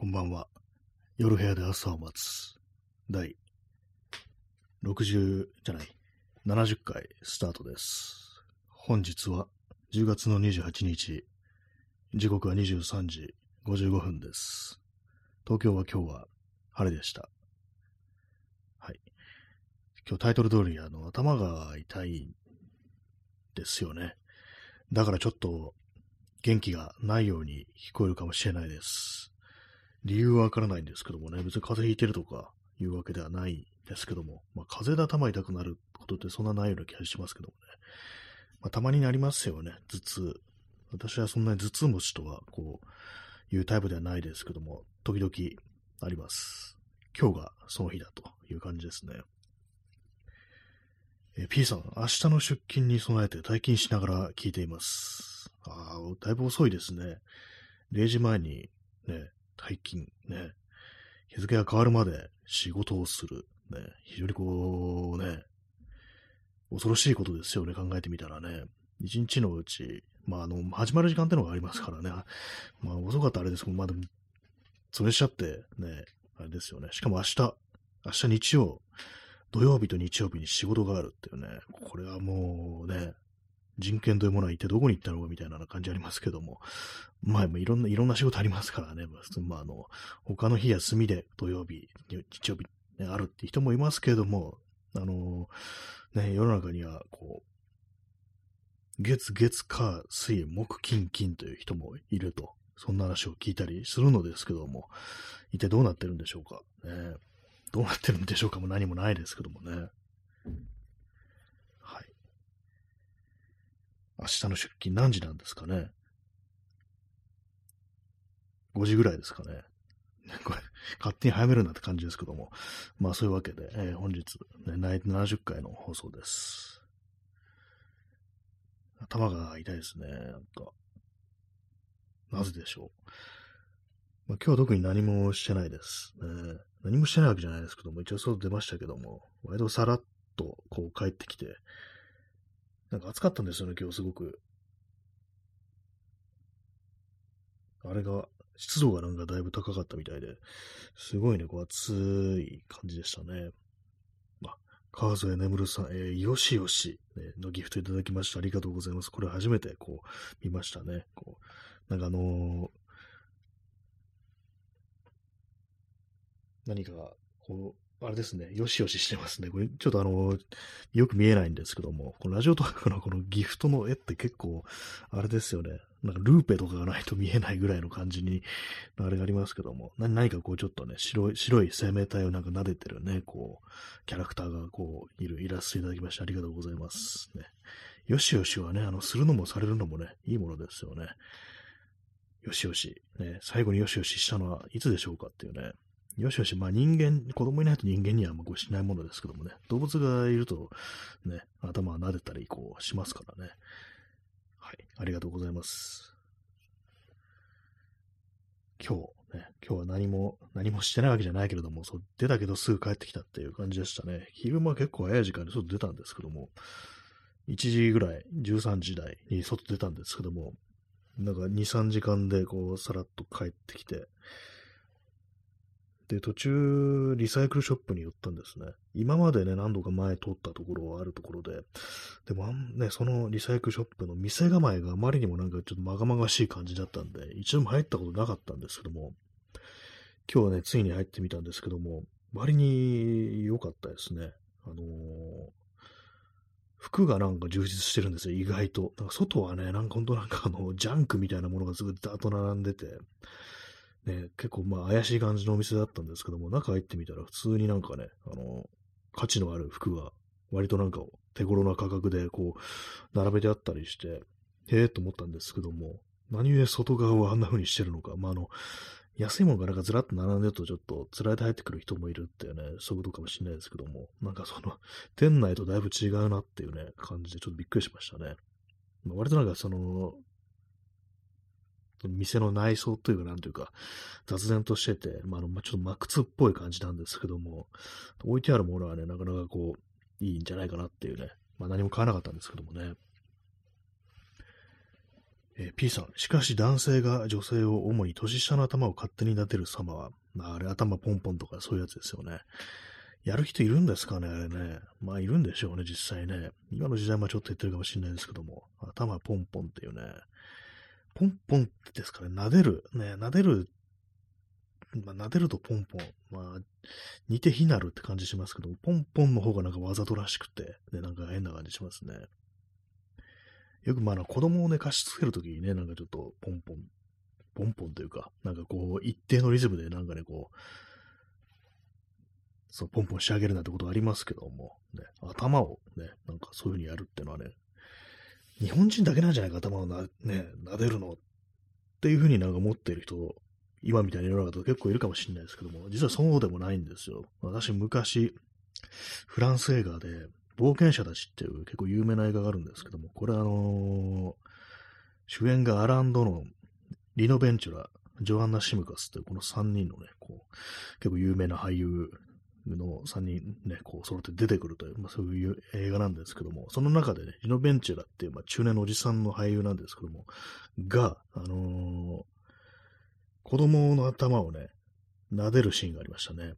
こんばんは。夜部屋で朝を待つ。第60じゃない、70回スタートです。本日は10月の28日、時刻は23時55分です。東京は今日は晴れでした。はい。今日タイトル通り、あの、頭が痛いですよね。だからちょっと元気がないように聞こえるかもしれないです。理由はわからないんですけどもね、別に風邪ひいてるとかいうわけではないですけども、まあ、風邪で頭痛くなることってそんなないような気がしますけどもね。まあ、たまになりますよね、頭痛。私はそんなに頭痛持ちとは、こう、いうタイプではないですけども、時々あります。今日がその日だという感じですね。え P さん、明日の出勤に備えて退勤しながら聞いています。ああ、だいぶ遅いですね。0時前にね、退勤、ね、日付が変わるまで仕事をする、ね、非常にこうね、恐ろしいことですよね、考えてみたらね。一日のうち、まあ、あの、始まる時間ってのがありますからね。まあ、遅かったらあれですけど、まあでも、それしちゃって、ね、あれですよね。しかも明日、明日日曜、土曜日と日曜日に仕事があるっていうね、これはもうね、人権というものは一体どこに行ったのかみたいな感じありますけども、まあ、いろんな、いろんな仕事ありますからね、まあ、あの、他の日休みで土曜日、日曜日、ね、あるって人もいますけども、あの、ね、世の中には、こう、月、月、火、水、木、金、金という人もいると、そんな話を聞いたりするのですけども、一体どうなってるんでしょうか。ね、どうなってるんでしょうかも何もないですけどもね。はい。明日の出勤何時なんですかね。5時ぐらいですかね。これ、勝手に早めるなって感じですけども。まあそういうわけで、えー本日、ね、70回の放送です。頭が痛いですね。なんか。なぜでしょう。まあ、今日は特に何もしてないです、ね。何もしてないわけじゃないですけども、一応外出ましたけども、割とさらっとこう帰ってきて、なんか暑かったんですよね、今日すごく。あれが、湿度がなんかだいぶ高かったみたいで、すごいね、こう暑い感じでしたね。あ、川添眠さん、えーよしよし、ね、のギフトいただきました。ありがとうございます。これ初めてこう、見ましたね。こう、なんかあのー何かが、こう、あれですね、よしよししてますね。これ、ちょっとあの、よく見えないんですけども、このラジオトークの このギフトの絵って結構、あれですよね。なんかルーペとかがないと見えないぐらいの感じに、あれがありますけども、何かこうちょっとね、白い、白い生命体をなんか撫でてるね、こう、キャラクターがこう、いるイラストいただきましてありがとうございます。ね。よしよしはね、あの、するのもされるのもね、いいものですよね。よしよし。ね、最後によしよししたのはいつでしょうかっていうね。よしよし、まあ人間、子供いないと人間にはまあこうしないものですけどもね、動物がいると、ね、頭撫でたりこうしますからね。はい、ありがとうございます。今日、ね、今日は何も、何もしてないわけじゃないけれども、そう出たけどすぐ帰ってきたっていう感じでしたね。昼間結構早い時間に外出たんですけども、1時ぐらい、13時台に外出たんですけども、なんか2、3時間でこう、さらっと帰ってきて、で、途中、リサイクルショップに寄ったんですね。今までね、何度か前通ったところはあるところで、でも、ね、そのリサイクルショップの店構えがあまりにもなんかちょっとまがまがしい感じだったんで、一度も入ったことなかったんですけども、今日はね、ついに入ってみたんですけども、割に良かったですね。あのー服がなんか充実してるんですよ、意外と。なんか外はね、なんか本当なんかあの、ジャンクみたいなものがすぐダーッと並んでて、ね、結構まあ怪しい感じのお店だったんですけども、中入ってみたら普通になんかね、あの、価値のある服が割となんか手頃な価格でこう、並べてあったりして、へえと思ったんですけども、何故外側をあんな風にしてるのか、まああの、安いものがなんかずらっと並んでるとちょっとつられて入ってくる人もいるっていうね、そういうことかもしれないですけども、なんかその、店内とだいぶ違うなっていうね、感じでちょっとびっくりしましたね。ま割となんかその、店の内装というか、なんというか、雑然としてて、まあ、あの、まあ、ちょっとマックツっぽい感じなんですけども、置いてあるものはね、なかなかこう、いいんじゃないかなっていうね、まあ、何も買わなかったんですけどもね。えー、P さん、しかし男性が女性を主に年下の頭を勝手に撫でる様は、まあれ頭ポンポンとかそういうやつですよね。やる人いるんですかね、あれね。まあ、いるんでしょうね、実際ね。今の時代もちょっと言ってるかもしれないですけども、頭ポンポンっていうね。ポンポンってですかね、撫でる。ね、撫でる。まあ、撫でるとポンポン。まあ、似て非なるって感じしますけど、ポンポンの方がなんかわざとらしくて、ね、なんか変な感じしますね。よくまあ、子供を寝かしつけるときにね、なんかちょっとポンポン、ポンポンというか、なんかこう、一定のリズムでなんかね、こう、そう、ポンポン仕上げるなんてことありますけども、ね、頭をね、なんかそういう風にやるっていうのはね、日本人だけなんじゃないか、頭をな、ね、撫でるのっていう風になんか思ってる人、今みたいに世の中と結構いるかもしれないですけども、実はそうでもないんですよ。私、昔、フランス映画で、冒険者たちっていう結構有名な映画があるんですけども、これあのー、主演がアラン・ドノン、リノ・ベンチュラ、ジョアンナ・シムカスっていうこの3人のね、こう、結構有名な俳優の3人ね、こう揃って出てくるという、まあ、そういう映画なんですけども、その中でね、リノ・ベンチュラっていう、まあ、中年のおじさんの俳優なんですけども、が、あのー、子供の頭をね、撫でるシーンがありましたね。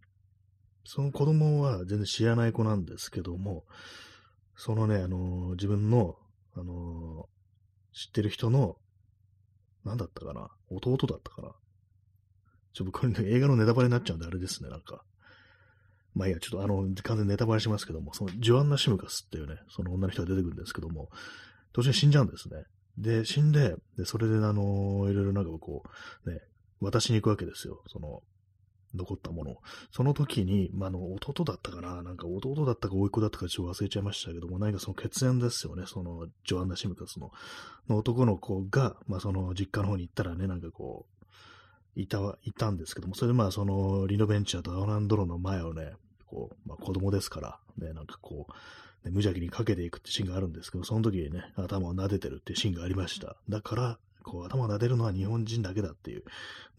その子供は全然知らない子なんですけども、そのね、あのー、自分の、あのー、知ってる人の、何だったかな弟だったかなちょっとこれね、映画のネタバレになっちゃうんであれですね、なんか。まあいいや、ちょっとあの、完全ネタバレしますけども、そのジョアンナ・シムカスっていうね、その女の人が出てくるんですけども、途中で死んじゃうんですね。で、死んで、で、それであの、いろいろなんかこう、ね、渡しに行くわけですよ。その、残ったもの。その時に、まあ、の、弟だったかななんか弟だったか甥っ子だったかちょっと忘れちゃいましたけども、何かその血縁ですよね。その、ジョアンナ・シムカスの、の男の子が、まあ、その、実家の方に行ったらね、なんかこう、いた、いたんですけども、それでまあ、その、リノベンチャーとアランドロの前をね、こう、まあ、子供ですから、ね、なんかこう、ね、無邪気にかけていくってシーンがあるんですけど、その時にね、頭を撫でてるってシーンがありました。だから、こう、頭を撫でるのは日本人だけだっていう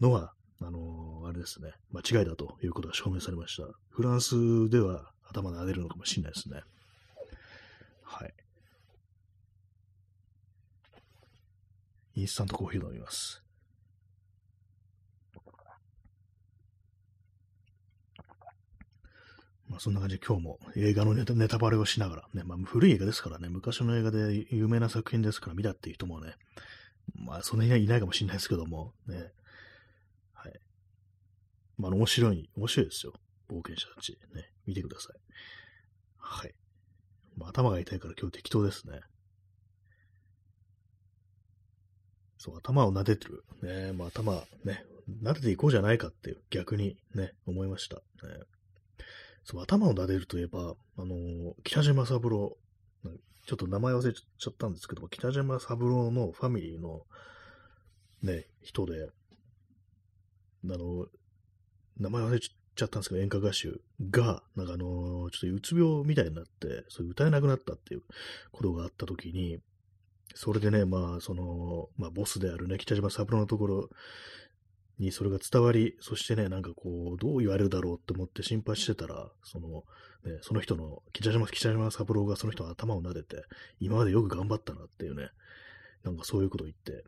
のは、あのー、あれですね、間違いだということが証明されました。フランスでは頭撫でるのかもしれないですね。はい。インスタントコーヒー飲みます。まあ、そんな感じで今日も映画のネタネタバレをしながら、ね、まあ、古い映画ですからね、昔の映画で有名な作品ですから見たっていう人もね、まあ、そんなにいないかもしれないですけども、ね、はい。まあ、面白い、面白いですよ。冒険者たち。ね、見てください。はい。まあ、頭が痛いから今日適当ですね。そう、頭を撫でてる。ね、まあ、頭、ね、撫でていこうじゃないかって、逆にね、思いました。ね、そう、頭を撫でるといえば、あのー、北島三郎、ちょっと名前忘れちゃったんですけども、北島三郎のファミリーの、ね、人で、あの、名前忘れちゃったんですけど、演歌歌手が、なんかあの、ちょっとうつ病みたいになって、それ歌えなくなったっていうことがあったときに、それでね、まあ、その、まあ、ボスであるね、北島三郎のところにそれが伝わり、そしてね、なんかこう、どう言われるだろうって思って心配してたら、その、ね、その人の、北島、北島三郎がその人の頭を撫でて、今までよく頑張ったなっていうね、なんかそういうことを言って、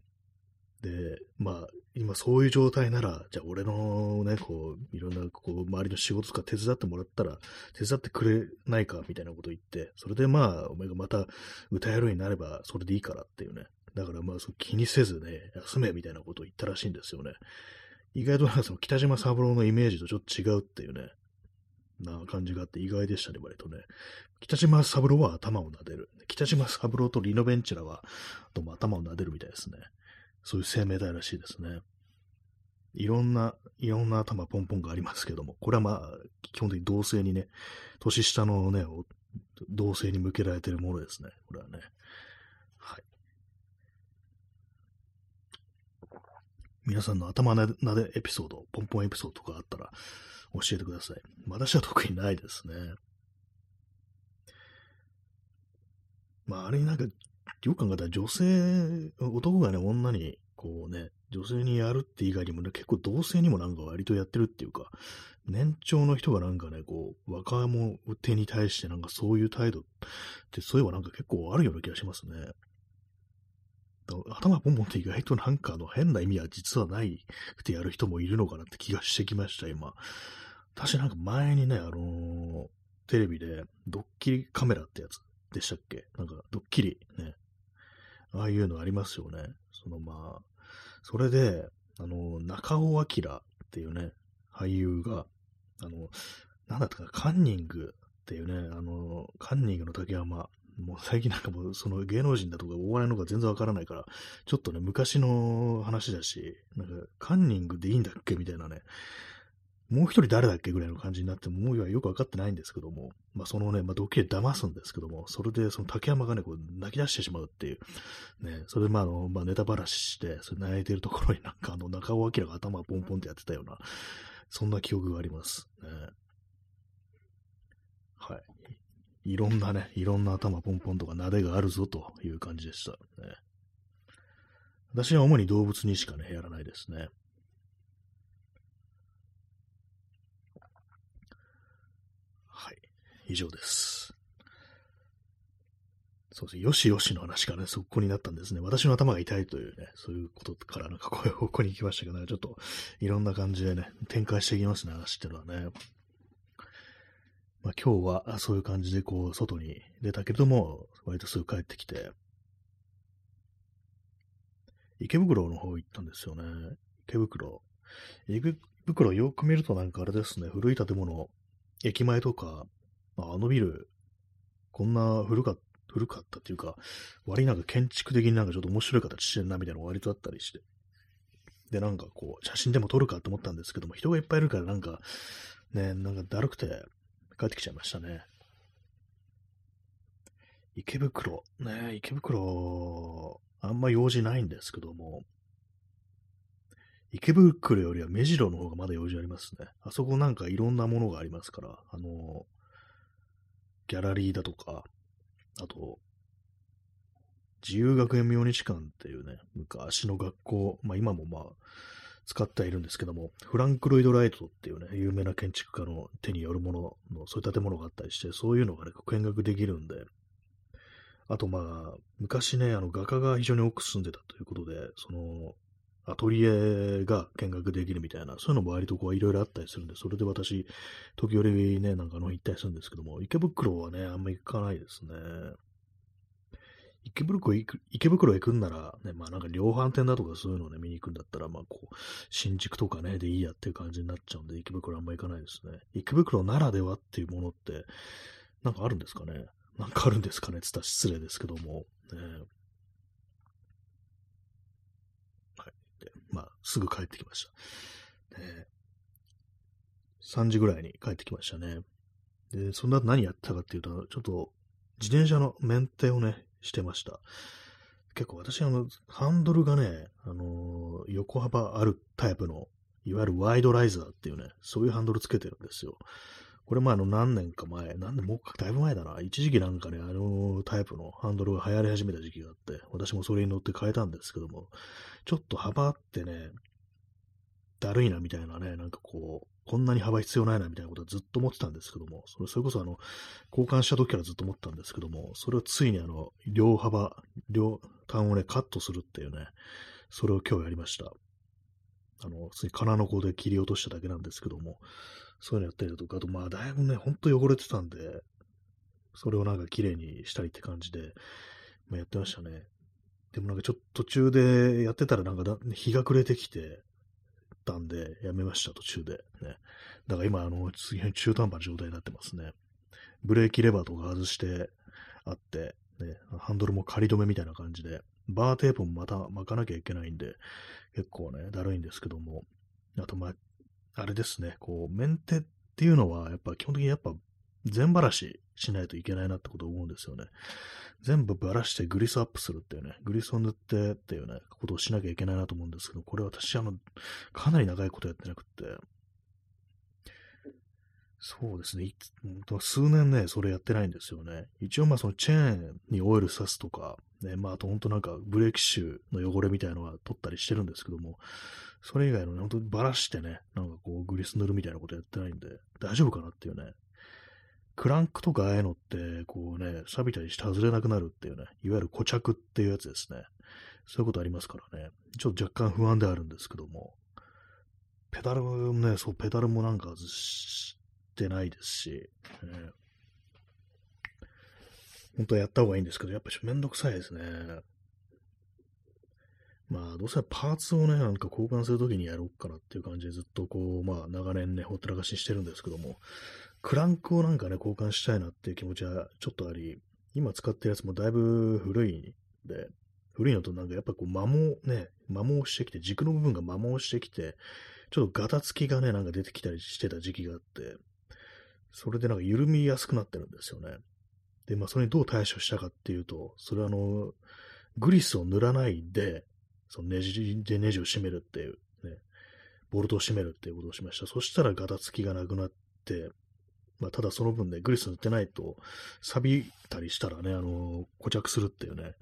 で、まあ、今そういう状態なら、じゃあ俺のね、こう、いろんな、こう、周りの仕事とか手伝ってもらったら、手伝ってくれないかみたいなこと言って、それでまあ、お前がまた歌えるようになれば、それでいいからっていうね。だからまあそ、気にせずね、休めみたいなことを言ったらしいんですよね。意外となんかその北島三郎のイメージとちょっと違うっていうね、な感じがあって意外でしたね、割とね。北島三郎は頭を撫でる。北島三郎とリノベンチラはどうも頭を撫でるみたいですね。そういう生命体らしいですね。いろんな、いろんな頭ポンポンがありますけども、これはまあ、基本的に同性にね、年下のね、同性に向けられてるものですね。これはね。はい。皆さんの頭なでエピソード、ポンポンエピソードとかあったら教えてください。私は特にないですね。まあ、あれになんか、よく考えたら女性、男がね、女に、こうね、女性にやるって以外にもね、結構同性にもなんか割とやってるっていうか、年長の人がなんかね、こう、若者手に対してなんかそういう態度って、そういえばなんか結構あるような気がしますね。頭ポンポンって意外となんかあの変な意味は実はないってやる人もいるのかなって気がしてきました、今。私なんか前にね、あのー、テレビでドッキリカメラってやつでしたっけ？なんかドッキリね。ああいうのありますよね。そのまあ、それで、あの、中尾明っていうね、俳優が、あの、なんだったか、カンニングっていうね、あの、カンニングの竹山、もう最近なんかもうその芸能人だとかお笑いの方が全然わからないから、ちょっとね、昔の話だし、なんかカンニングでいいんだっけみたいなね、もう一人誰だっけぐらいの感じになって、もうよくわかってないんですけども、まあそのね、まあドッキリ騙すんですけども、それでその竹山がね、こう泣き出してしまうっていう、ね、それでまああの、まあネタばらしして、それ泣いてるところになんかあの中尾明が頭ポンポンってやってたような、そんな記憶があります。ね、はい。いろんなね、いろんな頭ポンポンとか撫でがあるぞという感じでした。ね、私は主に動物にしかね、やらないですね。はい以上です。そうですね。よしよしの話がね、そこになったんですね。私の頭が痛いというね、そういうことからなんかこういう方向に行きましたけど、ね、ちょっといろんな感じでね、展開していきますね、話っていうのはね。まあ今日はそういう感じでこう、外に出たけれども、割とすぐ帰ってきて、池袋の方行ったんですよね。池袋。池袋よく見るとなんかあれですね、古い建物、駅前とか、まあ、あのビル、こんな古かった古かったっていうか、割なんか建築的になんかちょっと面白い形してるなみたいなの割とあったりして。で、なんかこう、写真でも撮るかと思ったんですけども、人がいっぱいいるからなんか、ね、なんかだるくて帰ってきちゃいましたね。池袋、ね、池袋、あんま用事ないんですけども、池袋よりは目白の方がまだ用事ありますね。あそこなんかいろんなものがありますから、あのギャラリーだとか、あと、自由学園明日館っていうね、昔の学校、まあ今もまあ、使ってはいるんですけども、フランク・ロイド・ライトっていうね、有名な建築家の手によるものの、そういう建物があったりして、そういうのがね、見学できるんで、あとまあ、昔ね、あの画家が非常に多く住んでたということで、その、アトリエが見学できるみたいな、そういうのも割とこういろいろあったりするんで、それで私、時折ね、なんかの行ったりするんですけども、池袋はね、あんま行かないですね。池袋行く、池袋行くんなら、ね、まあなんか量販店だとかそういうのをね、見に行くんだったら、まあこう、新宿とかね、でいいやっていう感じになっちゃうんで、池袋あんま行かないですね。池袋ならではっていうものって、なんかあるんですかね？なんかあるんですかね？つったら失礼ですけども、ね、はい。でまあ、すぐ帰ってきました。ね、3時ぐらいに帰ってきましたね。で、その後何やったかっていうと、ちょっと自転車のメンテをね、してました。結構私、あの、ハンドルがね、あのー、横幅あるタイプの、いわゆるワイドライザーっていうね、そういうハンドルつけてるんですよ。これもあの何年か前、何年もかだいぶ前だな。一時期なんかね、あのタイプのハンドルが流行り始めた時期があって、私もそれに乗って変えたんですけども、ちょっと幅あってね、だるいなみたいなね、なんかこう、こんなに幅必要ないなみたいなことはずっと思ってたんですけども、それそれこそあの、交換した時からずっと思ったんですけども、それをついにあの、両幅、両端をね、カットするっていうね、それを今日やりました。あの、普通に金の子で切り落としただけなんですけども、そういうのやったりだとか、あとまあだいぶね、ほんと汚れてたんで、それをなんか綺麗にしたりって感じで、まあ、やってましたね。でもなんかちょっと途中でやってたらなんか日が暮れてきてたんで、やめました、途中で。ね。だから今、あの、次の中途半端な状態になってますね。ブレーキレバーとか外してあって、ね、ハンドルも仮止めみたいな感じで、バーテープもまた巻かなきゃいけないんで、結構ね、だるいんですけども、あと、まあ、あれですね、こう、メンテっていうのは、やっぱ基本的にやっぱ全ばらししないといけないなってことを思うんですよね。全部ばらしてグリスアップするっていうね、グリスを塗ってっていうね、ことをしなきゃいけないなと思うんですけど、これ私、あの、かなり長いことやってなくって、そうですね、数年ね、それやってないんですよね。一応まあそのチェーンにオイル刺すとか、ね、まああと本当なんかブレーキシューの汚れみたいなのは取ったりしてるんですけども、それ以外のね、本当にばらしてね、なんかこう、グリス塗るみたいなことやってないんで、大丈夫かなっていうね。クランクとかああいうのって、こうね、錆びたりして外れなくなるっていうね、いわゆる固着っていうやつですね。そういうことありますからね。ちょっと若干不安であるんですけども。ペダルもね、そう、ペダルもなんか外してないですし、ね、本当はやった方がいいんですけど、やっぱりめんどくさいですね。まあ、どうせパーツをね、なんか交換するときにやろうかなっていう感じでずっとこう、まあ、長年ね、ほったらかししてるんですけども、クランクをなんかね、交換したいなっていう気持ちはちょっとあり、今使ってるやつもだいぶ古いんで、古いのとなんかやっぱこう摩耗ね、摩耗してきて、軸の部分が摩耗してきて、ちょっとガタつきがね、なんか出てきたりしてた時期があって、それでなんか緩みやすくなってるんですよね。で、まあそれにどう対処したかっていうと、それはあの、グリスを塗らないで、そのネジでネジを締めるっていう、ね、ボルトを締めるっていうことをしました。そしたらガタつきがなくなって、まあ、ただその分ね、グリス塗ってないと、錆びたりしたらね、あの、固着するっていうね、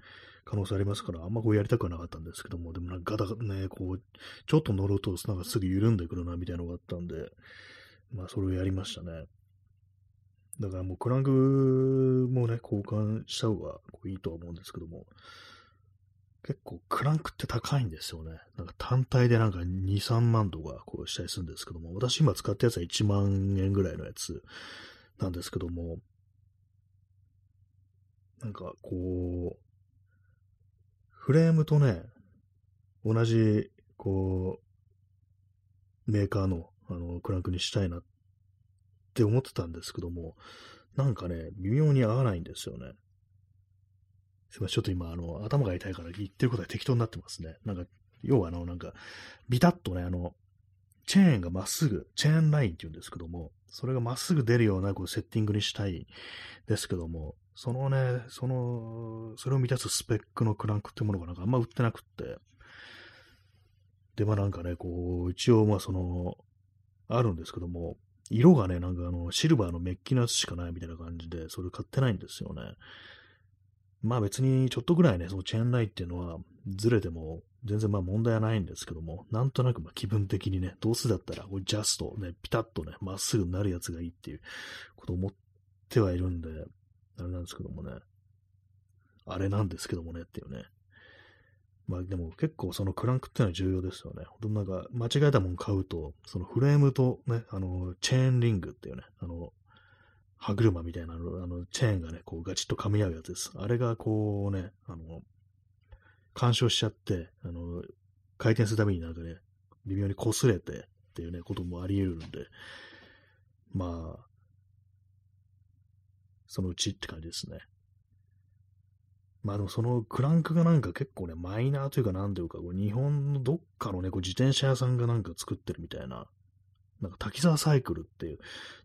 可能性ありますから、あんまこうやりたくはなかったんですけども、でもなんかガタね、こう、ちょっと乗ると、なんかすぐ緩んでくるな、みたいなのがあったんで、まあ、それをやりましたね。だからもうクランクもね、交換した方がいいとは思うんですけども、結構クランクって高いんですよね。なんか単体でなんか2、3万とかこうしたりするんですけども、私今使ったやつは1万円ぐらいのやつなんですけども、なんかこう、フレームとね、同じ、こう、メーカーのあのクランクにしたいなって思ってたんですけども、なんかね、微妙に合わないんですよね。ちょっと今、あの、頭が痛いから言ってることは適当になってますね。なんか、要はあの、なんか、ビタッとね、あの、チェーンがまっすぐ、チェーンラインって言うんですけども、それがまっすぐ出るようなこうセッティングにしたいですけども、そのね、その、それを満たすスペックのクランクってものがなんかあんま売ってなくって、で、まあなんかね、こう、一応まあその、あるんですけども、色がね、なんかあの、シルバーのメッキのやつしかないみたいな感じで、それ買ってないんですよね。まあ別にちょっとぐらいね、そのチェーンライっていうのはずれても全然まあ問題はないんですけども、なんとなくまあ気分的にね、どうせだったらこれジャストね、ピタッとね、まっすぐになるやつがいいっていうことを思ってはいるんで、あれなんですけどもね、あれなんですけどもねっていうね。まあでも結構そのクランクっていうのは重要ですよね。ほんどなんか間違えたもん買うと、そのフレームとね、あの、チェーンリングっていうね、あの、歯車みたいなのあの、チェーンがね、こうガチッと噛み合うやつです。あれがこうね、あの、干渉しちゃって、あの、回転するためになんかね、微妙に擦れてっていうね、こともあり得るんで、まあ、そのうちって感じですね。まあでもそのクランクがなんか結構ね、マイナーというかなんていうか、こう日本のどっかのね、こう自転車屋さんがなんか作ってるみたいななんか滝沢サイクルっていう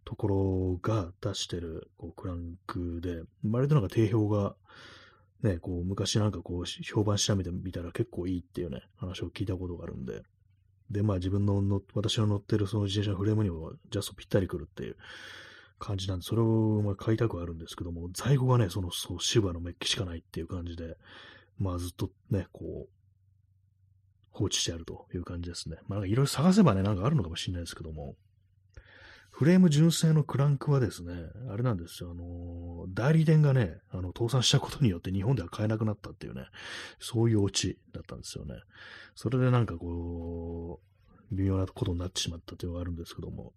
ところが出してるこうクランクで、割となんか定評が、ね、こう昔なんかこう評判したみてみたら結構いいっていうね、話を聞いたことがあるんで、で、まあ自分のの、私の乗ってるその自転車のフレームにもジャストぴったりくるっていう感じなんで、それをまあ買いたくはあるんですけども、在庫がね、その、そう、シルバーのメッキしかないっていう感じで、まあずっとね、こう、放置してあるという感じですね。まあ、いろいろ探せばね、なんかあるのかもしれないですけども、フレーム純正のクランクはですね、あれなんですよ、あの、代理店がね、あの、倒産したことによって日本では買えなくなったっていうね、そういうオチだったんですよね。それでなんかこう、微妙なことになってしまったというのがあるんですけども、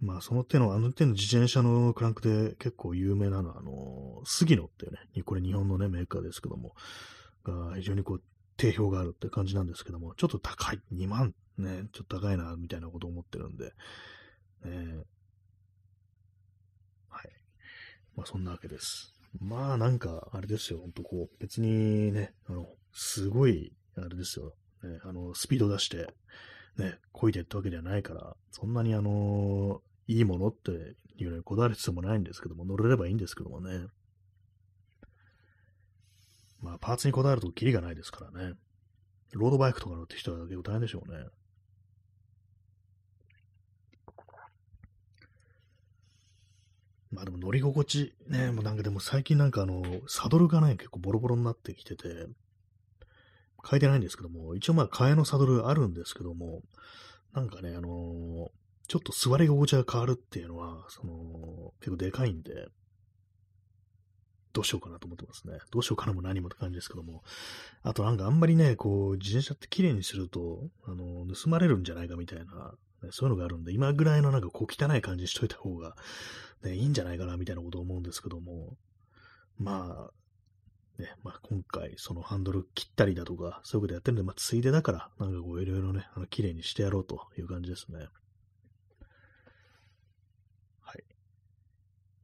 まあ、その手の、あの手の自転車のクランクで結構有名なのは、あの、杉野っていうね、これ日本のね、メーカーですけども、が非常にこう、定評があるって感じなんですけども、ちょっと高い。2万ね、ちょっと高いな、みたいなことを思ってるんで、ね、はい。まあそんなわけです。まあなんか、あれですよ、ほんとこう、別にね、あの、すごい、あれですよ、ね、あの、スピード出して、ね、漕いでったわけではないから、そんなにあの、いいものっていうのにこだわる必要もないんですけども、乗れればいいんですけどもね。まあ、パーツにこだわるとキリがないですからね。ロードバイクとか乗って人は結構大変でしょうね。まあでも乗り心地ね、もうなんかでも最近なんかあの、サドルがね、結構ボロボロになってきてて、変えてないんですけども、一応まあ替えのサドルあるんですけども、なんかね、あのー、ちょっと座り心地が変わるっていうのは、その、結構でかいんで、どうしようかなと思ってますね。どうしようかなも何もって感じですけども。あとなんかあんまりね、こう、自転車って綺麗にすると、あの、盗まれるんじゃないかみたいな、ね、そういうのがあるんで、今ぐらいのなんかこう汚い感じにしといた方が、ね、いいんじゃないかなみたいなことを思うんですけども。まあ、ね、まあ今回、そのハンドル切ったりだとか、そういうことやってるんで、まあついでだから、なんかこういろいろね、あの綺麗にしてやろうという感じですね。はい。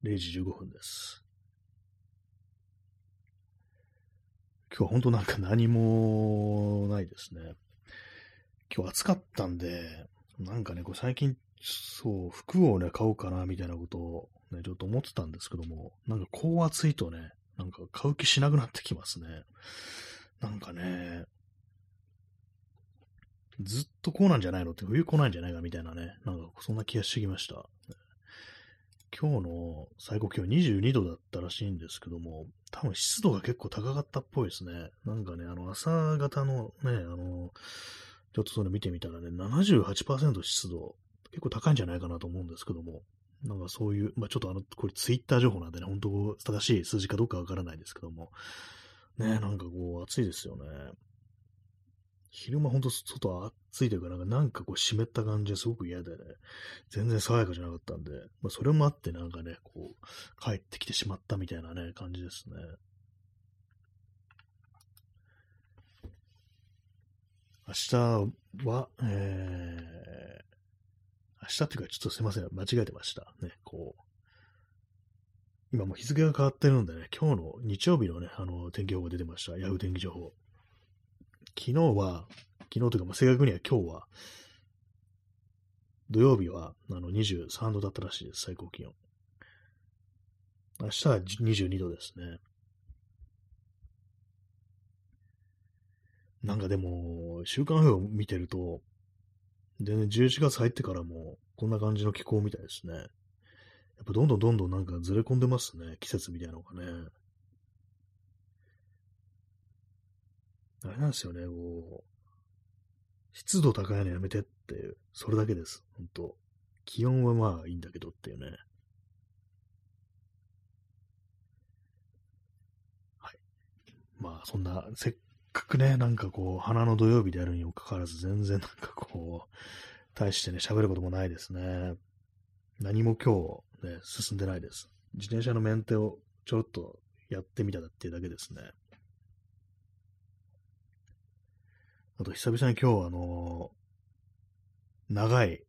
0時15分です。今日は本当なんか何もないですね。今日暑かったんで、なんかね、こう最近、そう、服をね、買おうかな、みたいなことをね、ちょっと思ってたんですけども、なんかこう暑いとね、なんか買う気しなくなってきますね。なんかね、ずっとこうなんじゃないのって冬来ないんじゃないかみたいなね、なんかそんな気がしてきました。今日の最高気温22度だったらしいんですけども、多分湿度が結構高かったっぽいですね。なんかね、あの朝方のね、あの、ちょっとそれ見てみたらね、78%湿度、結構高いんじゃないかなと思うんですけども、なんかそういう、まあちょっとあの、これツイッター情報なんでね、本当正しい数字かどうかわからないですけども、ね、なんかこう暑いですよね。昼間ほんと外暑いというか、なんかなんかこう湿った感じですごく嫌でね、全然爽やかじゃなかったんで、まあそれもあってなんかね、こう、帰ってきてしまったみたいなね、感じですね。明日は、えー、明日っていうかちょっとすいません、間違えてました。ね、こう、今もう日付が変わってるんでね、今日の日曜日のね、あの、天気予報が出てました。ヤフー天気情報。昨日は、昨日というか、まあ、正確には今日は、土曜日はあの23度だったらしいです、最高気温。明日は22度ですね。なんかでも、週間予報を見てると、でね、11月入ってからも、こんな感じの気候みたいですね。やっぱどんどんどんどんなんかずれ込んでますね、季節みたいなのがね。あれなんですよね、こう、湿度高いのやめてっていう、それだけです、本当気温はまあいいんだけどっていうね。はい。まあ、そんな、せっかくね、なんかこう、花の土曜日であるにもかかわらず、全然なんかこう、大してね、喋ることもないですね。何も今日、ね、進んでないです。自転車のメンテをちょろっとやってみたっていうだけですね。あと久々に今日あのー、長い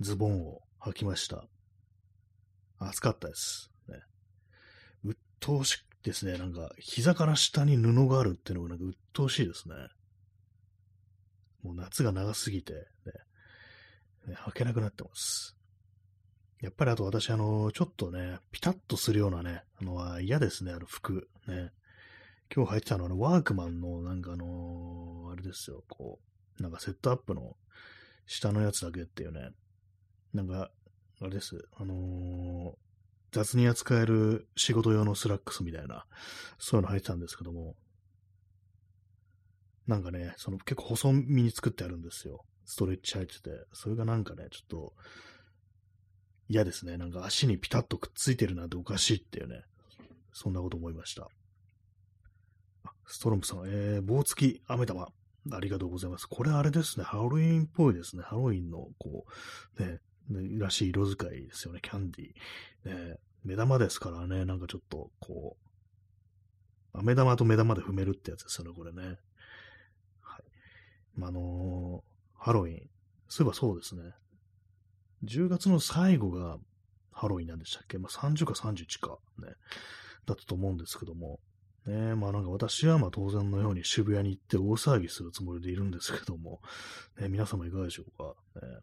ズボンを履きました。暑かったです。ね。鬱陶しくですね。なんか、膝から下に布があるっていうのがなんか鬱陶しいですね。もう夏が長すぎてね、ね履けなくなってます。やっぱりあと私、あの、ちょっとね、ピタッとするようなね、あのは嫌ですね、あの服。ね。今日履いてたのは、ね、ワークマンの、なんかあのー、あれですよ、こう、なんかセットアップの下のやつだけっていうね、なんか、あれです、あのー、雑に扱える仕事用のスラックスみたいな、そういうの履いてたんですけども、なんかね、その結構細身に作ってあるんですよ。ストレッチ入ってて、それがなんかね、ちょっと嫌ですね。なんか足にピタッとくっついてるなんておかしいっていうね、そんなこと思いました。ストロンプさん、えー、棒付き飴玉。ありがとうございます。これあれですね。ハロウィンっぽいですね。ハロウィンの、こう、ね、ねらしい色使いですよね。キャンディー。ね、目玉ですからね。なんかちょっと、こう、飴玉と目玉で踏めるってやつですよね。これね。はい。まあ、あのー、ハロウィン。そういえばそうですね。10月の最後がハロウィンなんでしたっけ？まあ、30か31かね。だったと思うんですけども。ね。まあなんか私はまあ当然のように渋谷に行って大騒ぎするつもりでいるんですけども、ね、皆様いかがでしょうか？ね、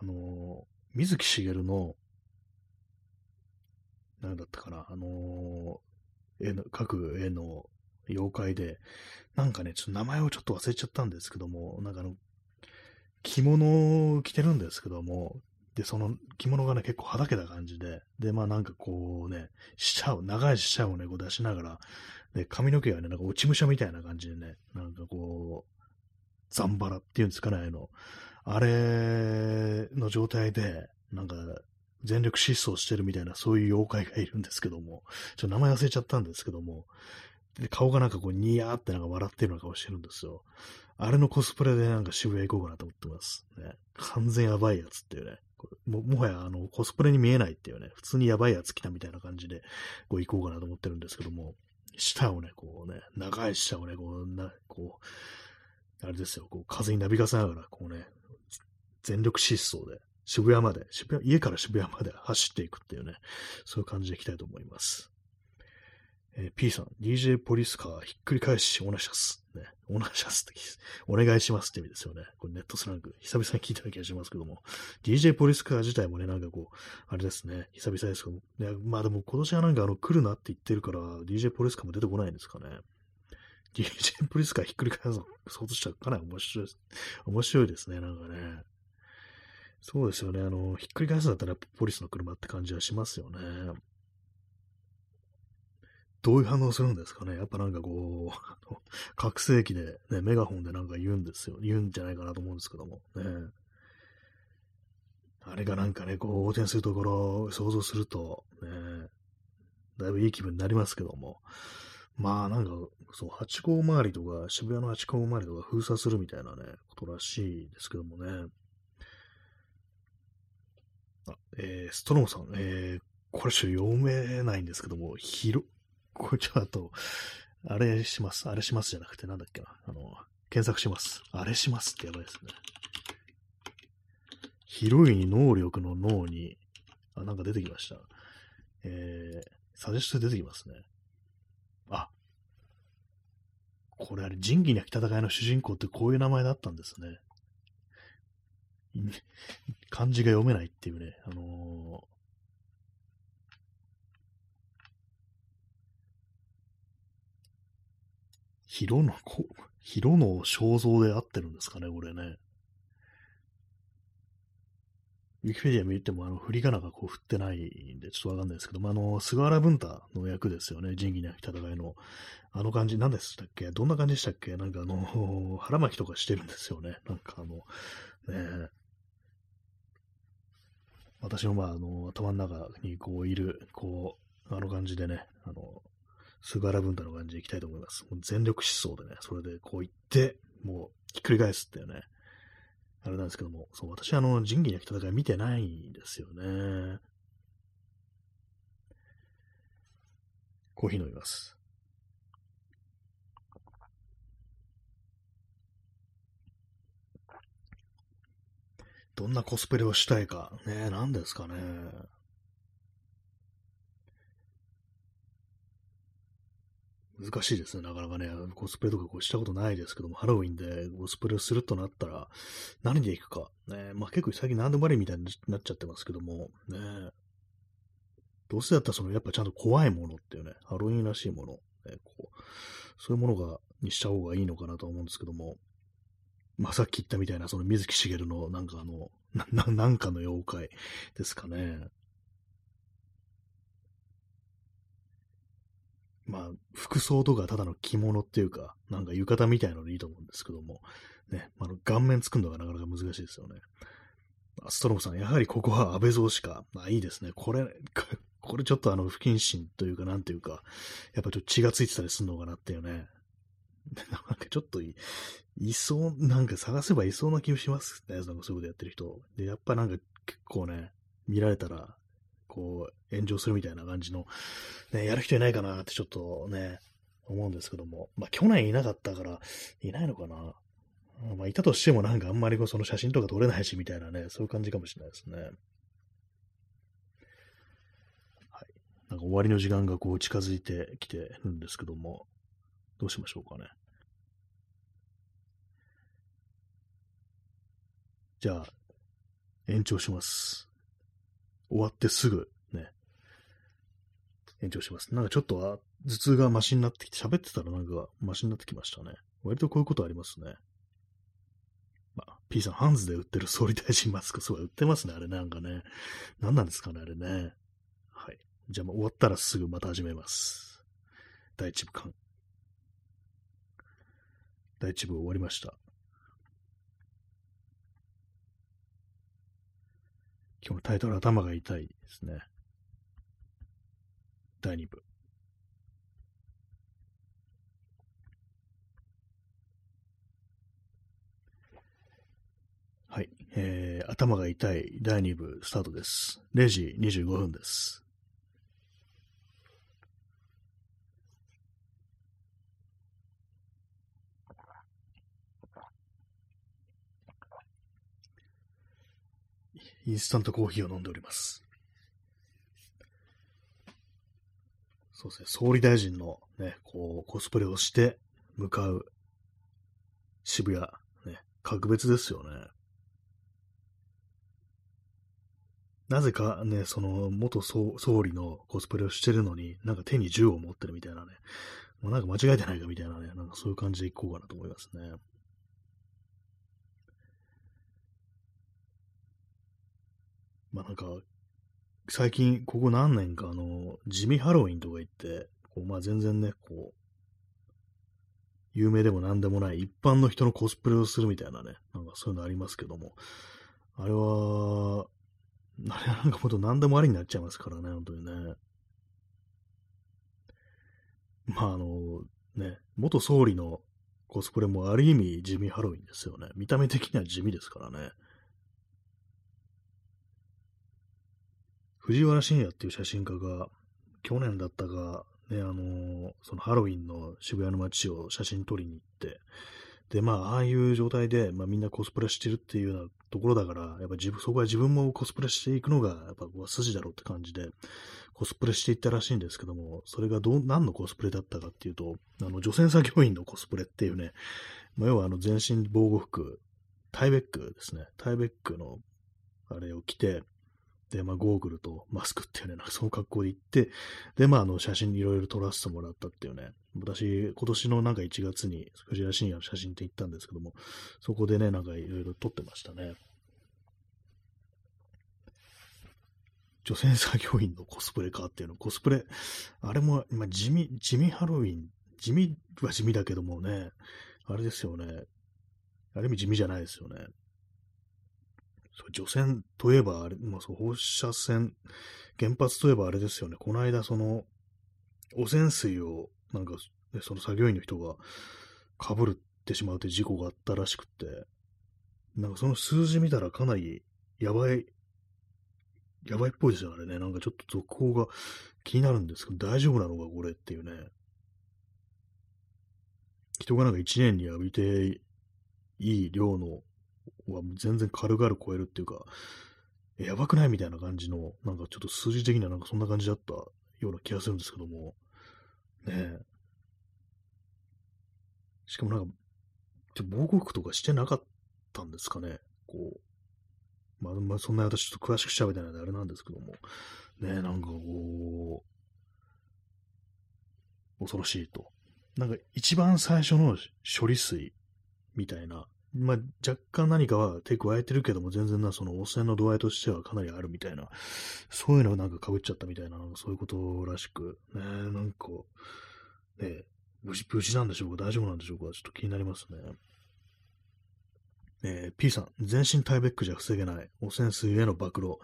あの水木しげるの、何だったかな、あの絵の、各絵の妖怪で、なんかね、ちょっと名前をちょっと忘れちゃったんですけども、なんかあの、着物を着てるんですけども、で、その着物がね、結構はだけた感じで、で、まあなんかこうね、舌を、長い舌をね、こう出しながら、で、髪の毛がね、なんか落ち武者みたいな感じでね、なんかこう、ザンバラっていうんですかね、あの、あれの状態で、なんか、全力疾走してるみたいな、そういう妖怪がいるんですけども、ちょっと名前忘れちゃったんですけども、で顔がなんかこう、ニヤーってなんか笑ってるような顔してるんですよ。あれのコスプレでなんか渋谷行こうかなと思ってます。ね。完全やばいやつっていうね。ももはやあのコスプレに見えないっていうね、普通にやばいやつ来たみたいな感じでこう行こうかなと思ってるんですけども、舌をね、こうね、長い舌をね、こう、なこう、あれですよ、こう風になびかせながら、こうね、全力疾走で渋谷まで、渋谷、家から渋谷まで走っていくっていうね、そういう感じでいきたいと思います。えー、P さん、DJ ポリスカーひっくり返し、オナシャス。ね、オナシャスって、お願いしますって意味ですよね。これネットスラング、久々に聞いた気がしますけども。DJ ポリスカー自体もね、なんかこう、あれですね、久々ですけども。ね、まあでも今年はなんかあの、来るなって言ってるから、DJ ポリスカーも出てこないんですかね。DJ ポリスカーひっくり返すそうとしたらかなり面白いです。面白いですね、なんかね。そうですよね。あの、ひっくり返すんだったらポリスの車って感じはしますよね。どういう反応するんですかね？やっぱなんかこう、覚醒器で、ね、メガホンでなんか言うんですよ。言うんじゃないかなと思うんですけども。ね。あれがなんかね、こう、横転するところを想像すると、ね、だいぶいい気分になりますけども。まあなんか、そう、八甲周りとか、渋谷の八甲周りとか封鎖するみたいなね、ことらしいですけどもね。あ、えー、ストローさん、えー、これ読めないんですけども、ひろ、これちょっと、あれします。あれしますじゃなくて、なんだっけな。あの、検索します。あれしますってやばいですね。広い能力の脳に、あ、なんか出てきました。えー、サジェスト出てきますね。あ、これあれ、仁義なき戦いの主人公ってこういう名前だったんですね。漢字が読めないっていうね、あのヒロの、ヒロの肖像で合ってるんですかね、これね。ウィキペディア見ても、あの、振り仮名がこう振ってないんで、ちょっとわかんないですけども、ああの、菅原文太の役ですよね、仁義なき戦いの。あの感じ、何でしたっけ？どんな感じでしたっけ？なんかあの、腹巻きとかしてるんですよね。なんかあの、ね私もまあ、あの、頭の中にこういる、こう、あの感じでね、あの、菅原文太の感じでいきたいと思います。もう全力疾走でね、それでこう行って、もうひっくり返すっていうね、あれなんですけども、そう、私あの、仁義なき戦い見てないんですよね。コーヒー飲みます。どんなコスプレをしたいか。ね何ですかね。難しいですね、なかなかね。コスプレとかこうしたことないですけども、ハロウィンでコスプレをするとなったら、何で行くか。ね、まあ結構最近何でもありみたいになっちゃってますけども、ね。どうせだったらその、やっぱちゃんと怖いものっていうね、ハロウィンらしいもの、ね、こう、そういうものが、にした方がいいのかなと思うんですけども、まあ、さっき言ったみたいな、その水木しげるの、なんかあの、な、なんかの妖怪ですかね。まあ、服装とかただの着物っていうか、なんか浴衣みたいのでいいと思うんですけども、ね、あの、顔面作るのがなかなか難しいですよね。ストロムさん、やはりここは安倍蔵しか、まあいいですね。これ、これちょっとあの、不謹慎というか、なんていうか、やっぱちょっと血がついてたりするのかなっていうね。なんかちょっとい、いそう、なんか探せばいそうな気もしますね。なんかそういうことやってる人。で、やっぱなんか結構ね、見られたら、こう、炎上するみたいな感じの、ね、やる人いないかなってちょっとね、思うんですけども。まあ、去年いなかったから、いないのかな。まあ、いたとしてもなんかあんまりその写真とか撮れないしみたいなね、そういう感じかもしれないですね。はい。なんか終わりの時間がこう近づいてきてるんですけども、どうしましょうかね。じゃあ、延長します。終わってすぐ、ね、延長します。なんかちょっと頭痛がマシになってきて、喋ってたらなんかマシになってきましたね。割とこういうことありますね。まあ、P さん、ハンズで売ってる総理大臣マスク、すごい売ってますね、あれなんかね。何なんですかね、あれね。はい。じゃあ、終わったらすぐまた始めます。第一部間。第一部終わりました。今日のタイトル頭が痛いですね。第2部。はい。えー、頭が痛い第2部スタートです。0時25分です。インスタントコーヒーを飲んでおります。そうですね、総理大臣のね、こう、コスプレをして向かう渋谷、ね、格別ですよね。なぜかね、その元総理のコスプレをしてるのに、なんか手に銃を持ってるみたいなね、もうなんか間違えてないかみたいなね、なんかそういう感じでいこうかなと思いますね。まあなんか、最近、ここ何年か、あの、地味ハロウィンとか言って、こうまあ全然ね、こう、有名でも何でもない一般の人のコスプレをするみたいなね、なんかそういうのありますけども、あれは、あれなんかもっと何でもありになっちゃいますからね、本当にね。まああの、ね、元総理のコスプレもある意味地味ハロウィンですよね。見た目的には地味ですからね。藤原信也っていう写真家が、去年だったか、ね、あのー、そのハロウィンの渋谷の街を写真撮りに行って、で、まあ、ああいう状態で、まあ、みんなコスプレしてるっていうようなところだから、やっぱ自分、そこは自分もコスプレしていくのが、やっぱ筋だろうって感じで、コスプレしていったらしいんですけども、それがどう、何のコスプレだったかっていうと、あの、女性作業員のコスプレっていうね、まあ、要はあの、全身防護服、タイベックですね、タイベックの、あれを着て、まあ、ゴーグルとマスクっていうね、なんかその格好で行って、で、まあ、あの、写真いろいろ撮らせてもらったっていうね、私、今年のなんか1月に、藤原信也の写真って行ったんですけども、そこでね、なんかいろいろ撮ってましたね。女性作業員のコスプレかっていうの、コスプレ、あれも、まあ、地味、地味ハロウィン、地味は地味だけどもね、あれですよね。ある意味地味じゃないですよね。そう除染といえば、あれ、まあ、そう放射線、原発といえばあれですよね。この間、その、汚染水を、なんか、その作業員の人が被ってしまうって事故があったらしくて、なんかその数字見たらかなりやばい、やばいっぽいですよ、あれね。なんかちょっと続報が気になるんですけど、大丈夫なのか、これっていうね。人がなんか1年に浴びていい量のは全然軽々超えるっていうか、やばくない？みたいな感じの、なんかちょっと数字的にはなんかそんな感じだったような気がするんですけども、ねえ。しかもなんか、防護服とかしてなかったんですかね、こう。まあ、まあ、そんな私ちょっと詳しく調べてないんであれなんですけども、ねえなんかこう、恐ろしいと。なんか一番最初の処理水みたいなまあ、若干何かは手加えてるけども、全然な、その汚染の度合いとしてはかなりあるみたいな、そういうのなんか被っちゃったみたいな、なんかそういうことらしく、ね、なんか、ね、無事、無事なんでしょうか大丈夫なんでしょうかちょっと気になりますね。えー、P さん、全身タイベックじゃ防げない。汚染水への暴露。